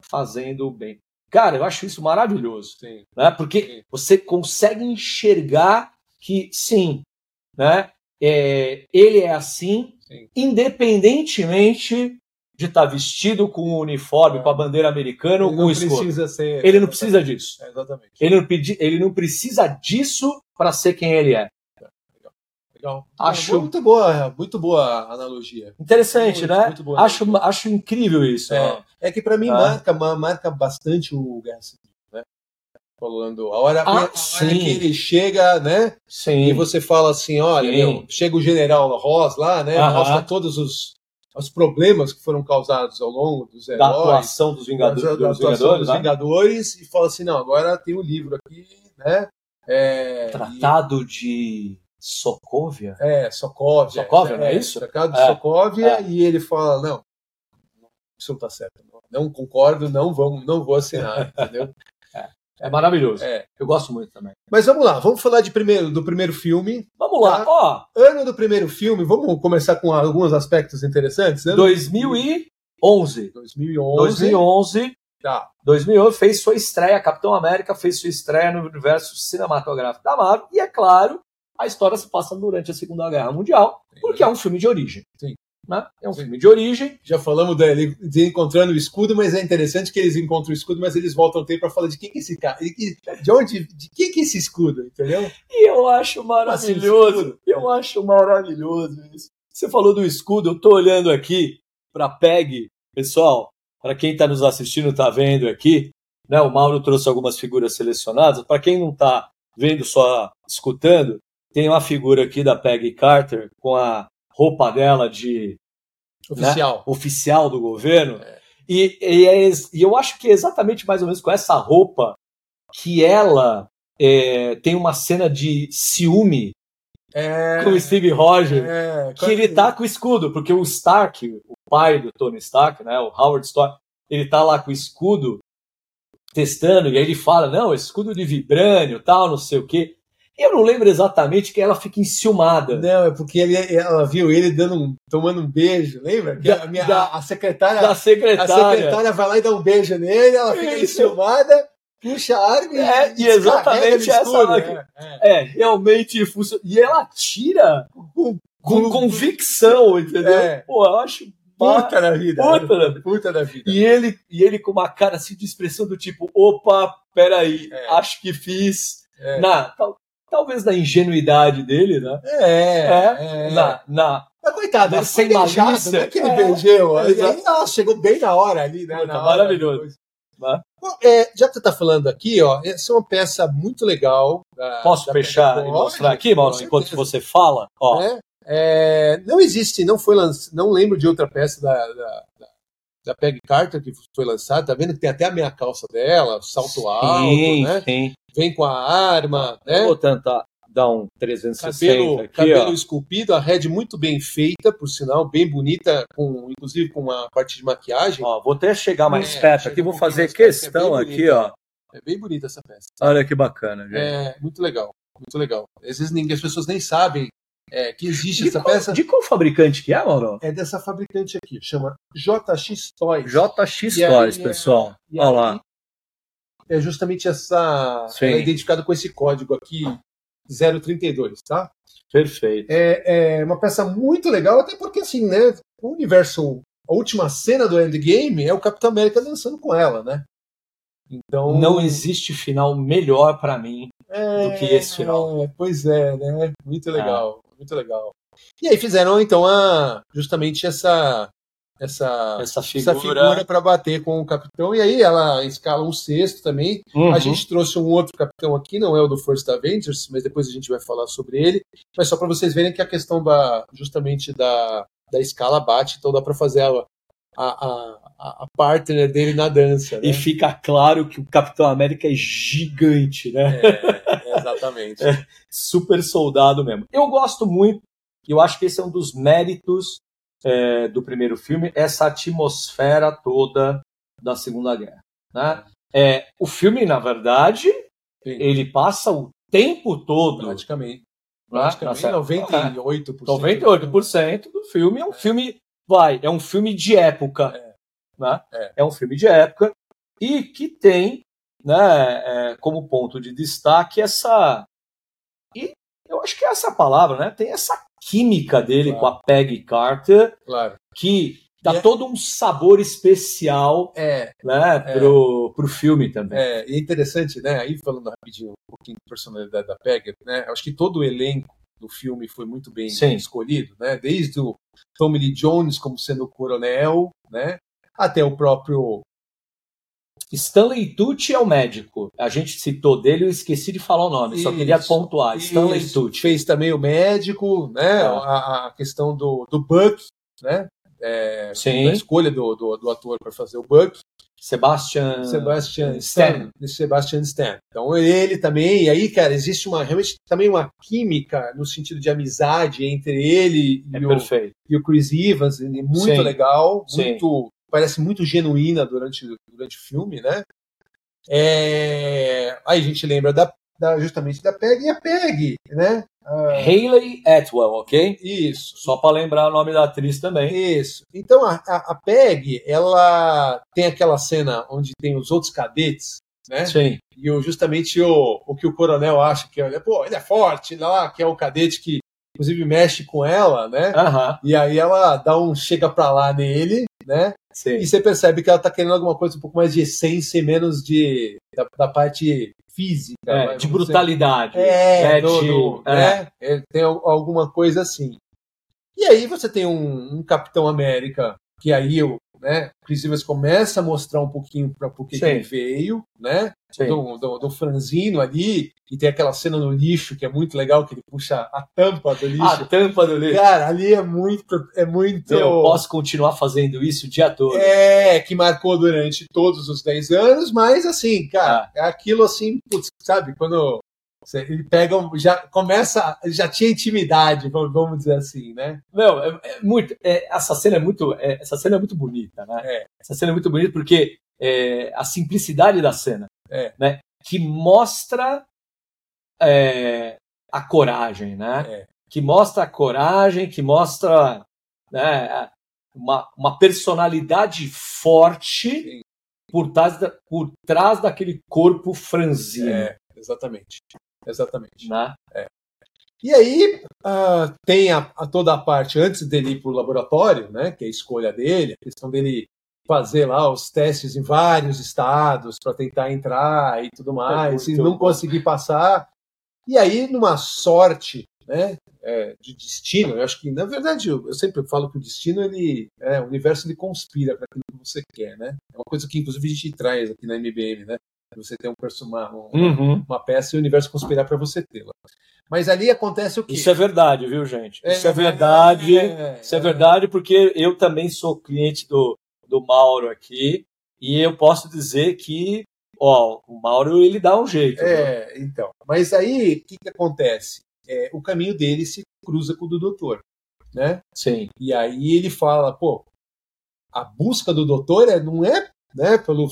fazendo o bem. Cara, eu acho isso maravilhoso, sim. Né, porque sim. você consegue enxergar que sim, né, é, ele é assim, sim. independentemente de estar tá vestido com o uniforme, é. com a bandeira americana ou com o escudo. Ser... Ele não precisa disso. É, exatamente. Ele não, pedi... ele não precisa disso para ser quem ele é. Legal. Acho muito boa, muito boa analogia. Interessante, muito, né? Muito acho, acho incrível isso. É, é que para mim ah. marca, marca bastante o Guerra Civil, né? Falando a hora, ah, a hora que ele chega, né? Sim. E você fala assim, olha, meu, chega o General Ross lá, né? Mostra todos os os problemas que foram causados ao longo dos heróis, da atuação dos Vingadores, da, da dos, Vingadores, dos né? Vingadores e fala assim, não, agora tem um livro aqui, né? É, Tratado e... de Sokovia? É, Sokovia. Sokovia, é, não é isso? Tratado de é, Sokovia, é. e ele fala, não, isso não tá certo, não, não concordo, não, vamos, não vou assinar, entendeu? É maravilhoso. É. Eu gosto muito também. Mas vamos lá, vamos falar de primeiro, do primeiro filme. Vamos lá, tá? ó. Ano do primeiro filme, vamos começar com alguns aspectos interessantes. Ano 2011. 2011. 2011. Tá. 2011 fez sua estreia, Capitão América fez sua estreia no universo cinematográfico da Marvel. E é claro, a história se passa durante a Segunda Guerra Mundial, porque é um filme de origem. Sim. Né? É um filme de origem. Já falamos dele de encontrando o escudo, mas é interessante que eles encontram o escudo, mas eles voltam a ter para falar de quem que é esse cara, de, de onde, de quem que é esse escudo, entendeu? E eu acho maravilhoso. Eu acho maravilhoso isso. Você falou do escudo, eu tô olhando aqui para Peg, pessoal, para quem está nos assistindo, está vendo aqui, né? O Mauro trouxe algumas figuras selecionadas. Para quem não está vendo, só escutando, tem uma figura aqui da Peggy Carter com a roupa dela de oficial, né, oficial do governo. É. E, e, é, e, eu acho que é exatamente mais ou menos com essa roupa que ela é, tem uma cena de ciúme é, com o Steve Rogers, é, que ele tá com o escudo, porque o Stark, o pai do Tony Stark, né, o Howard Stark, ele tá lá com o escudo testando, e aí ele fala, não, escudo de vibrânio, tal, não sei o quê. Eu não lembro exatamente que ela fica enciumada. Não, é porque ele, ela viu ele dando um, tomando um beijo, lembra? Da, a, minha, da, a, secretária, da secretária. A secretária vai lá e dá um beijo nele, ela fica Isso. enciumada, puxa a arma é, e, e exatamente essa. Escuro, é, é. é, realmente funciona. E ela tira com, com convicção, entendeu? É. Pô, eu acho Puta da vida. Puta, da, puta da vida. E ele, e ele com uma cara assim de expressão do tipo: opa, peraí, é. acho que fiz. É. Na, talvez na ingenuidade dele, né? É. é, é. Na, na, mas coitado, ele sem malícia. Não é que ele é, beijou. É, ele, ah, chegou bem na hora ali, né? Puta, maravilhoso. Né? Bom, é, já que você está falando aqui, ó, essa é uma peça muito legal. Da, Posso da fechar e mostrar aqui, Mauro, enquanto você fala? Ó. É, é, não existe, não foi lançado, não lembro de outra peça da, da, da Peg Carter que foi lançada, tá vendo que tem até a meia calça dela, salto sim, alto, né? Sim. Vem com a arma, né? Vou tentar dar um 360 cabelo, aqui, cabelo ó. esculpido, a head muito bem feita, por sinal, bem bonita, com, inclusive com uma parte de maquiagem. Ó, vou até chegar mais É, perto aqui, vou fazer é questão aqui, ó. É bem bonita essa peça. Olha que bacana, gente. É muito legal, muito legal. Às vezes ninguém, as pessoas nem sabem é, que existe De essa qual, peça. de qual fabricante que é, Mauro? É dessa fabricante aqui, chama JX Toys. JX Toys, é, pessoal. Olha lá. É justamente essa. Sim. Ela é identificada com esse código aqui, 032, tá? Perfeito. É, é uma peça muito legal, até porque, assim, né? O universo. A última cena do Endgame é o Capitão América dançando com ela, né? Então. Não existe final melhor pra mim. é, do que esse final. é, pois é, né? Muito legal, muito legal. E aí fizeram, então, a, justamente essa. Essa, Essa figura. figura para bater com o capitão, e aí ela escala um sexto também, Uhum. A gente trouxe um outro capitão aqui, não é o do First Avengers, mas depois a gente vai falar sobre ele. Mas só para vocês verem que a questão da, justamente da, da escala bate, então dá para fazer a, a, a, a partner dele na dança. Né? E fica claro que o Capitão América é gigante, né? É, exatamente. Super soldado mesmo. Eu gosto muito, e eu acho que esse é um dos méritos é, do primeiro filme, essa atmosfera toda da Segunda Guerra. Né? É, o filme, na verdade, Sim. ele passa o tempo todo. Praticamente. né? Praticamente Nessa- 98%. 98% do filme é um filme, vai, é um filme de época, É. né? É. É um filme de época e que tem, né, é, como ponto de destaque essa e eu acho que é essa palavra, né? Tem essa química dele Claro. com a Peggy Carter Claro. que dá é- todo um sabor especial, É, né, pro, pro filme também. é, e é interessante, né? Aí falando rapidinho um pouquinho da personalidade da Peggy, né? Acho que todo o elenco do filme foi muito bem Sim. escolhido, né? Desde o Tommy Lee Jones como sendo o coronel, né? Até o próprio Stanley Tucci é o médico. A gente citou dele, eu esqueci de falar o nome, só queria Isso, pontuar. Stanley Isso, Tucci. fez também o médico, né? É. A, a questão do, do Buck, né? É, Sim. A escolha do, do, do ator para fazer o Buck, Sebastian, Sebastian Stan. Stan. Sebastian Stan. Então ele também, e aí, cara, existe uma realmente também uma química no sentido de amizade entre ele É e, o, e o Chris Evans, ele é muito Sim. legal, Sim. muito parece muito genuína durante, durante o filme, né? É, aí a gente lembra da, da- justamente da Peg e a Peg, né? Ah, Hayley Atwell, ok? isso, Só para lembrar o nome da atriz também. isso. Então a, a, a Peg, ela tem aquela cena onde tem os outros cadetes, né? Sim. E o, justamente o, o que o coronel acha que é, pô, ele é forte, lá, que é o cadete que inclusive mexe com ela, né? Aham. E aí ela dá um chega pra lá nele, né? Sim. E você percebe que ela tá querendo alguma coisa um pouco mais de essência e menos de da, da parte física. É, de dizer. brutalidade. É, né, do- do- é. né? É, tem al- alguma coisa assim. E aí você tem um, um Capitão América que aí o né, Chris Evans começa a mostrar um pouquinho para por que ele veio, né? Do, do, do franzino ali, e tem aquela cena no lixo que é muito legal, que ele puxa a tampa do lixo. A tampa do livro. Cara, ali é muito. É muito. Eu posso continuar fazendo isso o dia todo. É, que marcou durante todos os 10 anos, mas assim, cara, Ah. é aquilo assim, putz, sabe, quando ele pega, já começa, já tinha intimidade, vamos dizer assim, né? Meu, é, é muito. é, essa cena é muito. é, essa cena é muito bonita, né? É. Essa cena é muito bonita porque é, a simplicidade da cena, É. né? Que mostra a coragem, né? Que mostra a coragem, que mostra né, uma, uma personalidade forte Sim. por trás, da, por trás daquele corpo franzino, É, exatamente. Exatamente. né? E aí ah, tem a, a toda a parte antes dele ir para o laboratório, né? Que é a escolha dele, a questão dele fazer lá os testes em vários estados para tentar entrar e tudo mais, e muito não bom. conseguir passar. E aí, numa sorte né, é, de destino, eu acho que, na verdade, eu, eu sempre falo que o destino, ele, é, o universo, ele conspira para aquilo que você quer, né? É uma coisa que, inclusive, a gente traz aqui na MBM, né? Você tem um personagem, uma, Uhum. uma peça e o universo conspirar para você tê-la. Mas ali acontece o quê? Isso é verdade, viu, gente? Isso é, É, verdade. é, Isso é verdade porque eu também sou cliente do, do Mauro aqui e eu posso dizer que, ó, o Mauro ele dá um jeito. É, então. Mas aí, o que, que acontece? É, o caminho dele se cruza com o do doutor, né? Sim. E aí ele fala, pô, a busca do doutor é, não é né, pelo,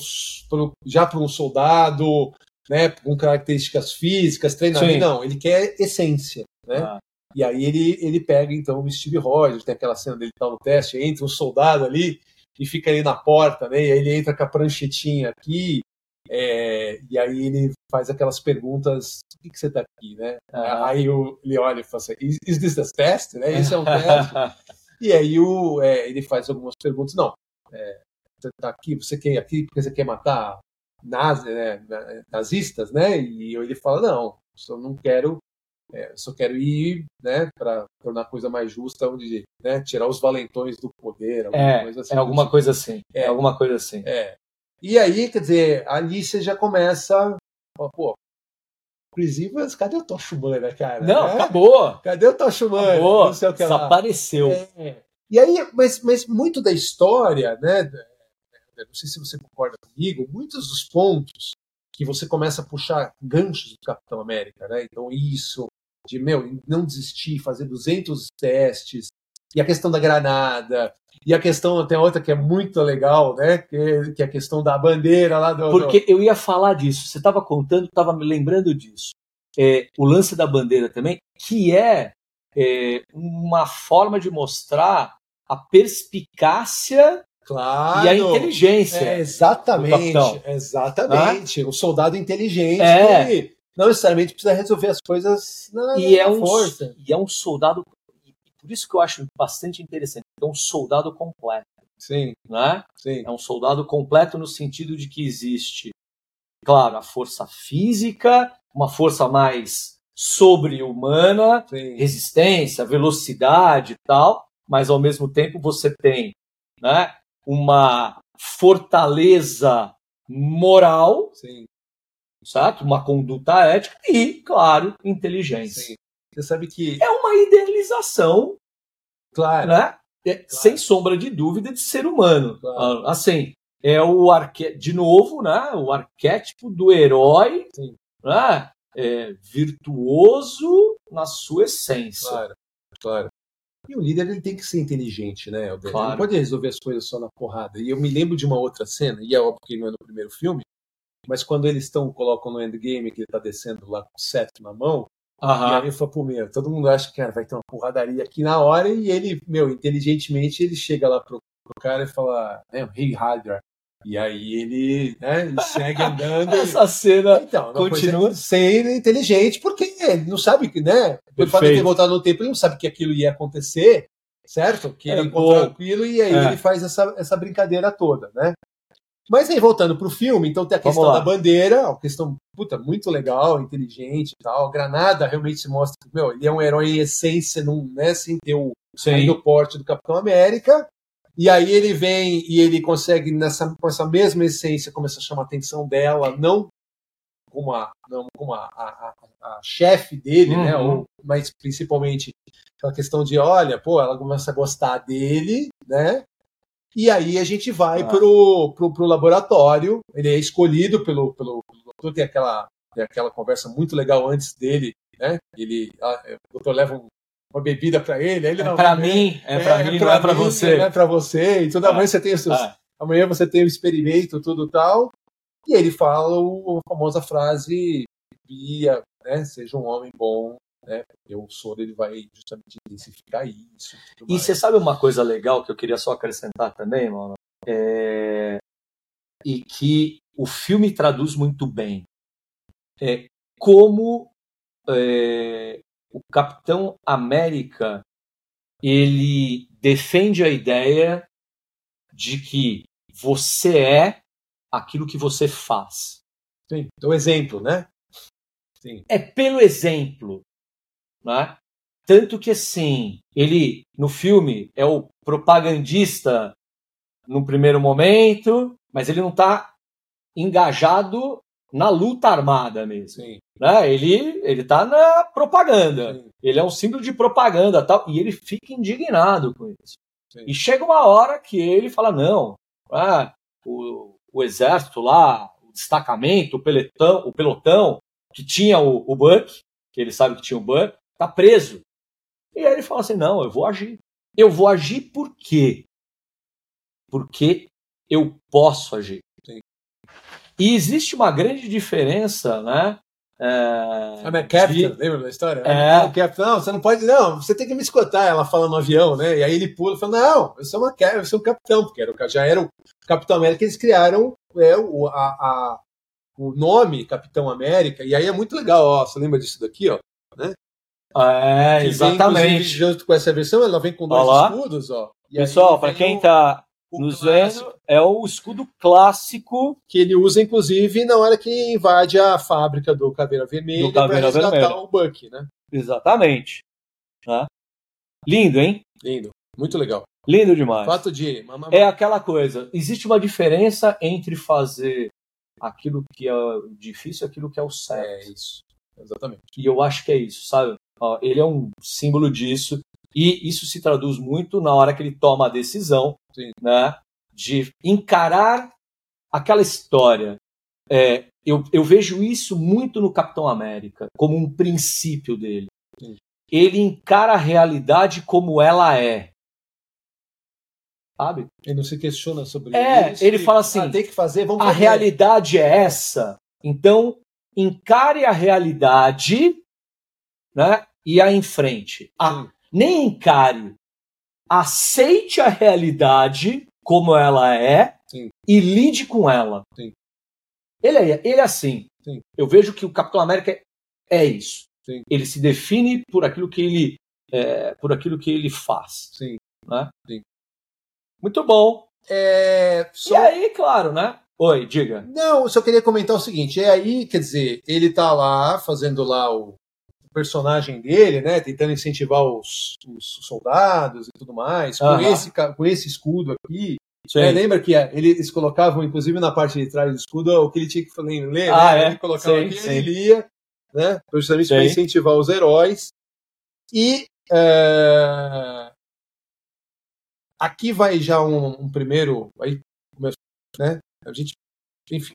pelo, já para um soldado, né, com características físicas, treinamento, Sim. não, ele quer essência, né? Ah. E aí ele, ele pega então o Steve Rogers, tem aquela cena dele tá no teste, entra um soldado ali e fica ali na porta, né? E aí ele entra com a pranchetinha aqui, é, e aí ele faz aquelas perguntas, por que, que você tá aqui, né? Ah. Aí o, ele olha e fala assim, is, is this the test? Né? Esse é um teste? E aí o, é, ele faz algumas perguntas. Não, é, você está aqui, você quer aqui porque você quer matar nazi, né, nazistas, né? E ele fala, não, só não quero, é, só quero ir, né, para tornar a coisa mais justa, onde, né, tirar os valentões do poder, alguma É, coisa assim. é alguma coisa assim. É, É. alguma coisa assim. É. E aí, quer dizer, ali você já começa, a falar, pô, Chris Evans, cadê o Tocha Humana, cara? Não, É? acabou. Cadê o Tocha Humana? Acabou. Não sei o que lá. Desapareceu. É. E aí, mas, mas muito da história, né? Da- Não sei se você concorda comigo, muitos dos pontos que você começa a puxar ganchos do Capitão América, né? Então, isso, de meu, não desistir, fazer 200 testes, e a questão da granada, e a questão, tem outra que é muito legal, né? Que, que é a questão da bandeira lá do. Porque eu ia falar disso. Você estava contando, estava me lembrando disso. É, o lance da bandeira também, que é, é, uma forma de mostrar a perspicácia claro, e a inteligência. É, exatamente, exatamente. O soldado inteligente É. não necessariamente precisa resolver as coisas na, e, na é um, força. e é um soldado. Por isso que eu acho bastante interessante. É um soldado completo. Sim, Né? sim. É um soldado completo no sentido de que existe, claro, a força física, uma força mais sobre-humana, resistência, velocidade e tal, mas ao mesmo tempo você tem né, uma fortaleza moral, sim, certo? uma conduta ética e, claro, inteligência. sim. Você sabe que, É uma idealização, claro, né? é, sem sombra de dúvida, de ser humano. Claro. Ah, Assim, é o arque... de novo, né? o arquétipo do herói Sim. né? é, virtuoso na sua essência. claro, claro. E o líder ele tem que ser inteligente, né? Helder? Ele Claro. não pode resolver as coisas só na porrada. E eu me lembro de uma outra cena, e é óbvio que não é no primeiro filme, mas quando eles estão, colocam no endgame que ele tá descendo lá com o cetro na mão, E aí eu falo, pô, meu, todo mundo acha que cara, vai ter uma porradaria aqui na hora, e ele, meu, inteligentemente, ele chega lá pro, pro cara e fala, né, hey, Hydra. E aí ele, né, ele segue andando. Essa cena então, continua. coisa ser inteligente, porque ele não sabe que, né, pelo fato de ter voltado no tempo, ele não sabe que aquilo ia acontecer, certo? Que ele É, encontrou bom. aquilo e aí É. ele faz essa, essa brincadeira toda, né? Mas aí, voltando pro filme, então tem a Vamos questão lá. da bandeira, uma questão, puta, muito legal, inteligente e tal. A Granada realmente se mostra que, meu, ele é um herói em essência, não, né, sem ter o, ainda o porte do Capitão América. E aí ele vem e ele consegue, nessa, com essa mesma essência, começar a chamar a atenção dela, não como a, não como a, a, a- a chefe dele, né? Uhum. Ou, mas principalmente aquela questão de, olha, pô, ela começa a gostar dele, né? E aí a gente vai Ah. pro, pro, pro laboratório, ele é escolhido pelo, pelo, pelo doutor, tem aquela, tem aquela conversa muito legal antes dele, né? Ele, ah, o doutor leva um- uma bebida para ele, ele É não pra vai- mim, é pra mim, não é mim, você. Não é pra você. E toda Ah. manhã você tem os seus, Ah, amanhã você tem o experimento, tudo tal. E ele fala o- a famosa frase: Bia, né, seja um homem bom, né? Porque o soro ele vai justamente intensificar isso. E mais. você sabe uma coisa legal que eu queria só acrescentar também, mano? É... E que o filme traduz muito bem. É como é, o Capitão América ele defende a ideia de que você é aquilo que você faz. Sim, então exemplo, né? Sim, é pelo exemplo, né? Tanto que assim, ele no filme é o propagandista no primeiro momento, mas ele não está engajado na luta armada mesmo, sim, né? Ele ele tá na propaganda. sim, Ele é um símbolo de propaganda, tal, e ele fica indignado com isso. Sim. E chega uma hora que ele fala não, ah, o, o exército lá, o destacamento, o pelotão, o pelotão que tinha o, o Buck, que ele sabe que tinha o Buck, tá preso. E aí ele fala assim: não, eu vou agir. Eu vou agir por quê? Porque eu posso agir. E existe uma grande diferença, né? É, a captain, de... lembra da história? É. Captain. Não, você não pode, não, você tem que me escutar, ela fala no avião, né? E aí ele pula e fala: Não, eu sou, uma, eu sou um capitão, porque era, já era o Capitão América, eles criaram é, o, a, a, o nome Capitão América, e aí é muito legal, ó. Você lembra disso daqui, ó? Né? É, que exatamente. Vem, junto com essa versão, ela vem com dois Olá. escudos, ó. Pessoal, para quem está nos vendo, é o escudo clássico. Que ele usa, inclusive, na hora que invade a fábrica do Caveira Vermelha para resgatar Vermelha. o Buck, né? Exatamente. Tá? Lindo, hein? Lindo. Muito legal. Lindo demais. Fato de. É aquela coisa. Existe uma diferença entre fazer aquilo que é difícil e aquilo que é o certo. É isso. Exatamente. E eu acho que é isso, sabe? Ele é um símbolo disso. E isso se traduz muito na hora que ele toma a decisão né, de encarar aquela história. É, eu, eu, vejo isso muito no Capitão América, como um princípio dele. Ele encara a realidade como ela é. Sabe? Ele não se questiona sobre é, isso. Ele fala assim: ah, tem que fazer, vamos a fazer. realidade é essa. Então, encare a realidade né, e a enfrente. A, nem encare. Aceite a realidade como ela é Sim. e lide com ela. Sim. Ele é, ele é assim. Sim. Eu vejo que o Capitão América é isso. Sim. Ele se define por aquilo que ele, é, por aquilo que ele faz. Sim. Né? Muito bom. É, só... E aí, claro, né? Oi, diga. Não, eu só queria comentar o seguinte: é aí, quer dizer, ele tá lá fazendo lá o personagem dele, né, tentando incentivar os, os soldados e tudo mais, com, esse, com esse escudo aqui. É, lembra que é, eles colocavam, inclusive na parte de trás do escudo, o que ele tinha que ler, né? Ah, é? Ele colocava sim, aqui sim. ele lia, né? Justamente para incentivar os heróis. E é... aqui vai já um, um primeiro. Aí, né? A gente, enfim,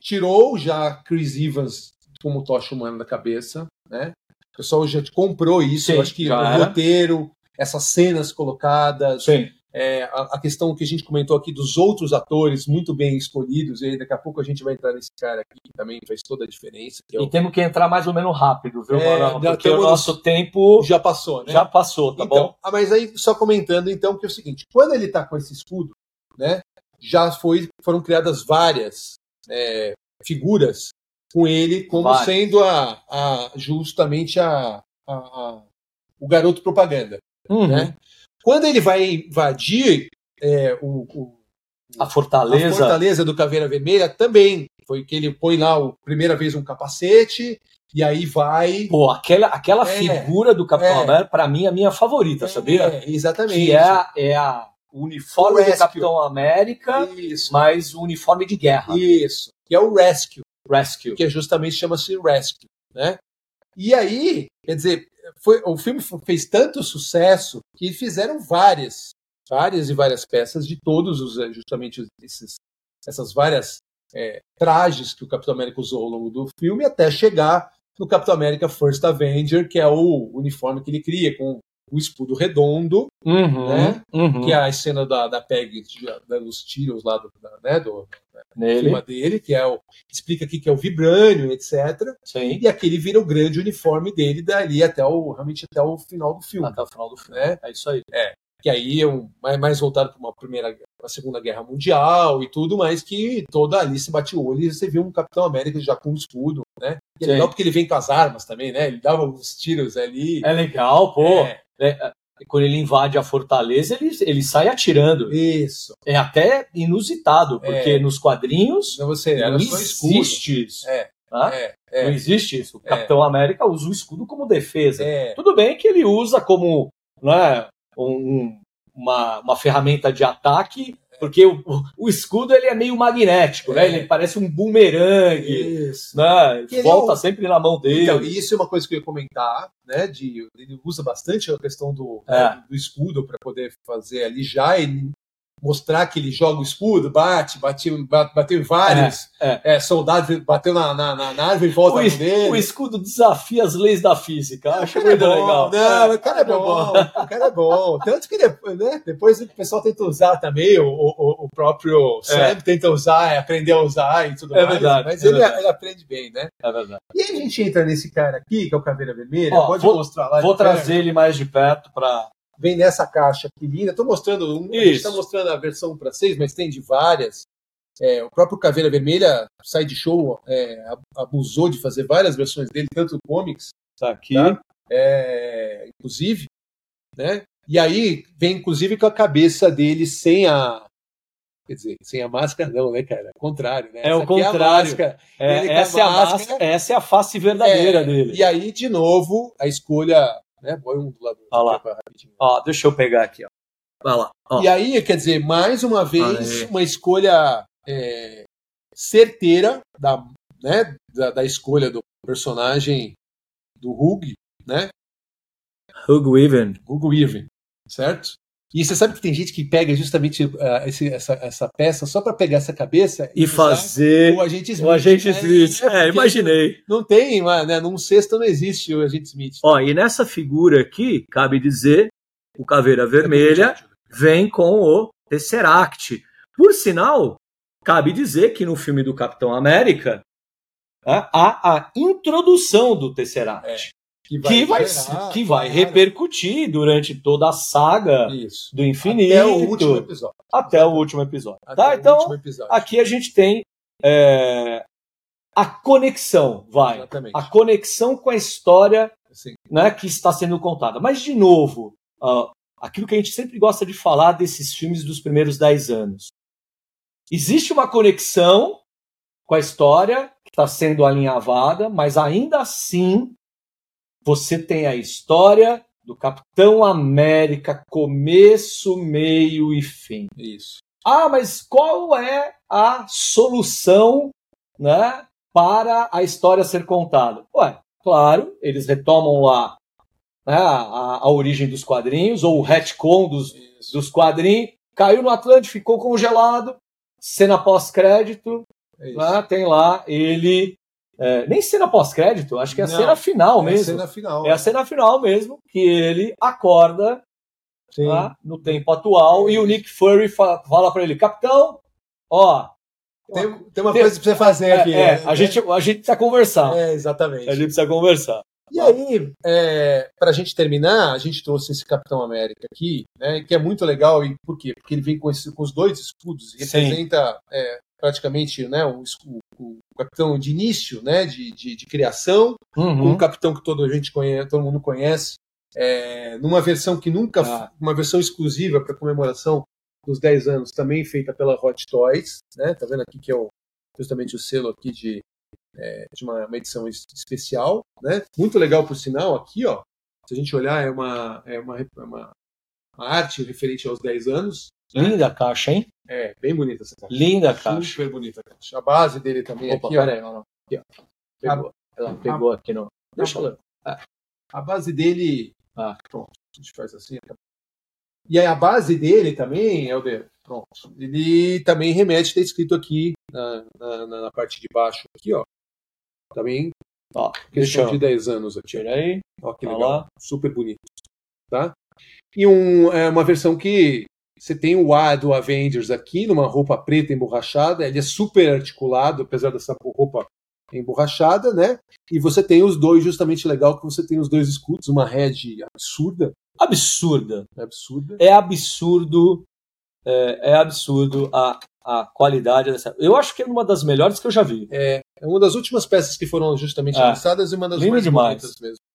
tirou já Chris Evans como tocha humana da cabeça, né? O pessoal já comprou isso, Sim, eu acho que o roteiro, essas cenas colocadas, é, a, a, questão que a gente comentou aqui dos outros atores muito bem escolhidos, e daqui a pouco a gente vai entrar nesse cara aqui que também faz toda a diferença. É o... E temos que entrar mais ou menos rápido, viu, é, Porque o nosso tempo já passou, né? Já passou, tá então, bom? Ah, mas aí, só comentando então, que é o seguinte, quando ele tá com esse escudo, né, já foi, foram criadas várias é, figuras com ele como Vários. sendo a, a justamente a, a, a, o garoto propaganda. Uhum. Né? Quando ele vai invadir é, o, o, a fortaleza. a fortaleza do Caveira Vermelha, também foi que ele põe lá a primeira vez um capacete e aí vai. Pô, aquela, aquela é, figura do Capitão é, América, para mim, é a minha favorita, é, sabia? Exatamente. Que é, é a, o uniforme o do Capitão América, Isso. mais o uniforme de guerra. Isso. Que é o Rescue. Rescue. Que justamente chama-se Rescue, né? E aí, quer dizer, foi, o filme fez tanto sucesso que fizeram várias, várias e várias peças de todos os eh, justamente esses, essas várias é, trajes que o Capitão América usou ao longo do filme até chegar no Capitão América First Avenger, que é o uniforme que ele cria com o escudo redondo, uhum, né? Uhum. Que é a cena da, da Peg dando os tiros lá do, da, né? do, Nele. dele, que é o. Explica aqui que é o vibrânio, etc. Sim. E aquele vira o grande uniforme dele dali até o. realmente até o final do filme. Até o final do filme. É, é isso aí. É. Que aí é um, mais voltado para uma primeira, uma segunda guerra mundial e tudo, mas que toda ali se bate o olho e você viu um Capitão América já com um escudo, né? E é legal porque ele vem com as armas também, né? Ele dava uns tiros ali. É legal, pô. É. É, quando ele invade a fortaleza, ele, ele sai atirando. Isso. É até inusitado, porque é. nos quadrinhos não, você, não existe isso. É. Tá? É, é. Não existe isso. O é. Capitão América usa o escudo como defesa. É. Tudo bem que ele usa como né, um, uma, uma ferramenta de ataque porque o, o, escudo ele é meio magnético, né? é. né? Ele parece um bumerangue. Isso. Né? Volta é um... sempre na mão dele. Então, isso é uma coisa que eu ia comentar, né? De, ele usa bastante a questão do, é. né, do escudo para poder fazer ali já. Mostrar que ele joga o escudo, bate, bateu, bateu em vários é, é. É, soldados, bateu na, na, na, árvore e volta o, dele. O escudo desafia as leis da física. Acho muito é legal. Não, o cara é bom. O cara é bom. Tanto que depois, né, depois o pessoal tenta usar também, o, o, o próprio Sam tenta usar, aprender a usar e tudo é mais. Verdade, mas é ele, verdade. ele aprende bem, né? É verdade. E aí a gente entra nesse cara aqui, que é o Caveira Vermelha. Ó, Pode vou, mostrar lá. Vou trazer ele mais de perto para vem nessa caixa aqui linda. Estou mostrando, um, a gente está mostrando a versão para seis, mas tem de várias. É, o próprio Caveira Vermelha, Side Show, é, abusou de fazer várias versões dele, tanto comics. Tá aqui. Tá? É, inclusive, né? E aí vem, inclusive, com a cabeça dele sem a. Quer dizer, sem a máscara, não, né, cara? Ao contrário, né? É o contrário. É, essa, é a máscara, essa é a face verdadeira é, dele. E aí, de novo, a escolha né? Põe um do lado Olha lá. Ó, deixa eu pegar aqui, ó. Vai lá. Ó. E aí, quer dizer, mais uma vez, uma escolha é, certeira da, né, da, da, escolha do personagem do Hug, né? Hug Weaven. Hug Weaven, certo? E você sabe que tem gente que pega justamente uh, esse, essa, essa peça só para pegar essa cabeça e, e fazer o agente Smith. O agente né? Smith. É, é imaginei. Não, tem, né? Num cesto não existe o agente Smith. Ó, e nessa figura aqui, cabe dizer, o Caveira Vermelha vem com o Tesseract. Por sinal, cabe dizer que no filme do Capitão América há a introdução do Tesseract. É que vai, que vai, gerar, que vai repercutir durante toda a saga Isso. do infinito. Até o último episódio. Até o último episódio. Até tá? Então, episódio. aqui a gente tem é, a conexão, vai. Exatamente. A conexão com a história né, que está sendo contada. Mas, de novo, uh, aquilo que a gente sempre gosta de falar desses filmes dos primeiros dez anos. Existe uma conexão com a história que está sendo alinhavada, mas ainda assim você tem a história do Capitão América, começo, meio e fim. Isso. Ah, mas qual é a solução, né, para a história ser contada? Ué, claro, eles retomam lá né, a, a, origem dos quadrinhos, ou o retcon dos, dos quadrinhos, caiu no Atlântico, ficou congelado, cena pós-crédito, né, tem lá ele é, nem cena pós-crédito, acho que é a Não, cena final mesmo. É a cena final. É a cena final mesmo, que ele acorda tá, no tempo atual é e o Nick Fury fala, fala para ele, capitão, ó. Tem, tem uma tem, coisa pra você fazer é, aqui. É, a, gente, a gente precisa conversar. É, exatamente. A gente precisa conversar. E aí, é, para a gente terminar, a gente trouxe esse Capitão América aqui, né, que é muito legal. E por quê? Porque ele vem com, esse, com os dois escudos, representa é, praticamente né, o, o, o, capitão de início, né, de, de, de criação, uhum. um capitão que toda a gente conhece, todo mundo conhece, é, numa versão que nunca, ah. uma versão exclusiva para comemoração dos 10 anos, também feita pela Hot Toys, né, tá vendo aqui que é o, justamente o selo aqui de, é, de uma, uma, edição especial, né, muito legal por sinal, aqui, ó, se a gente olhar, é uma, é uma, é uma, uma arte referente aos 10 anos, Linda a caixa, hein? É, bem bonita essa caixa. Linda a caixa. Super bonita a caixa. A base dele também Opa, aqui, peraí, ó. Aqui, ó. Pegou. Ela pegou a, aqui no. Deixa eu ah, A base dele. Ah, pronto. A gente faz assim. E aí a base dele também, Helder, pronto. Ele também remete, está escrito aqui na, na, na, parte de baixo, aqui, ó. Também. Ó, questão de 10 anos aqui. Tira aí. Ó, que legal. Lá. Super bonito. Tá? E um, é uma versão que você tem o A do Avengers aqui, numa roupa preta emborrachada, ele é super articulado, apesar dessa roupa emborrachada, né? E você tem os dois, justamente legal que você tem os dois escudos, uma head absurda. Absurda. É absurda. É absurdo. É, é, absurdo a, a qualidade dessa. Eu acho que é uma das melhores que eu já vi. É, é uma das últimas peças que foram justamente é. lançadas e uma das Lindo mais demais. bonitas mesmo.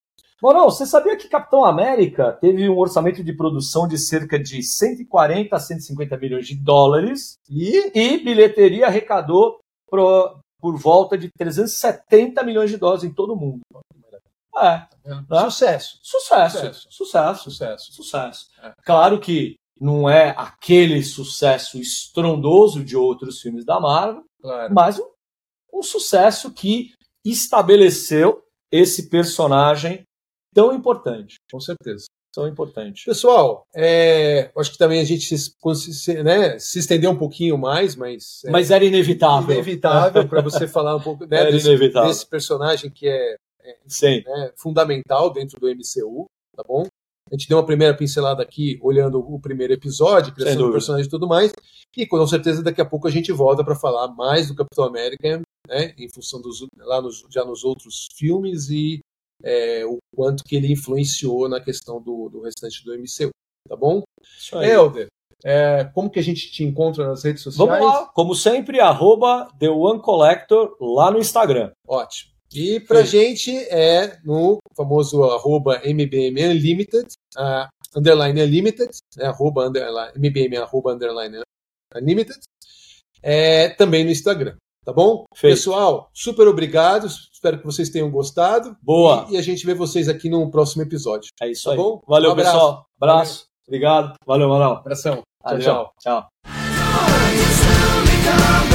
Moral, você sabia que Capitão América teve um orçamento de produção de cerca de 140 a 150 milhões de dólares e, e bilheteria arrecadou pro, por volta de 370 milhões de dólares em todo o mundo. É. Né? Sucesso. Sucesso. Sucesso. Sucesso. Sucesso. Sucesso. É. Claro que não é aquele sucesso estrondoso de outros filmes da Marvel, claro. mas um, um sucesso que estabeleceu esse personagem tão importante. Com certeza. São importantes. Pessoal, é, acho que também a gente se, né, se estendeu um pouquinho mais, mas. É, mas era inevitável. Inevitável para você falar um pouco né, desse, desse, personagem que é, é né, fundamental dentro do MCU, tá bom? A gente deu uma primeira pincelada aqui, olhando o primeiro episódio, criação do personagem e tudo mais. E com certeza daqui a pouco a gente volta para falar mais do Capitão América, né, em função dos lá nos, já nos outros filmes e é, o quanto que ele influenciou na questão do, do restante do MCU, tá bom? Isso aí. Helder, é, como que a gente te encontra nas redes sociais? Vamos lá, como sempre, arroba The One Collector lá no Instagram. Ótimo. E pra Sim. gente é no famoso arroba MBM Unlimited, uh, underline Unlimited, né, arroba, underline, MBM arroba underline Unlimited, é, também no Instagram. Tá bom? Feito. Pessoal, super obrigado. Espero que vocês tenham gostado. Boa. E, e, a gente vê vocês aqui no próximo episódio. É isso tá aí. Bom? Valeu, um abraço. pessoal. Abraço. Valeu. Obrigado. Valeu, Manuel. Abração. Tchau, tchau. tchau. tchau.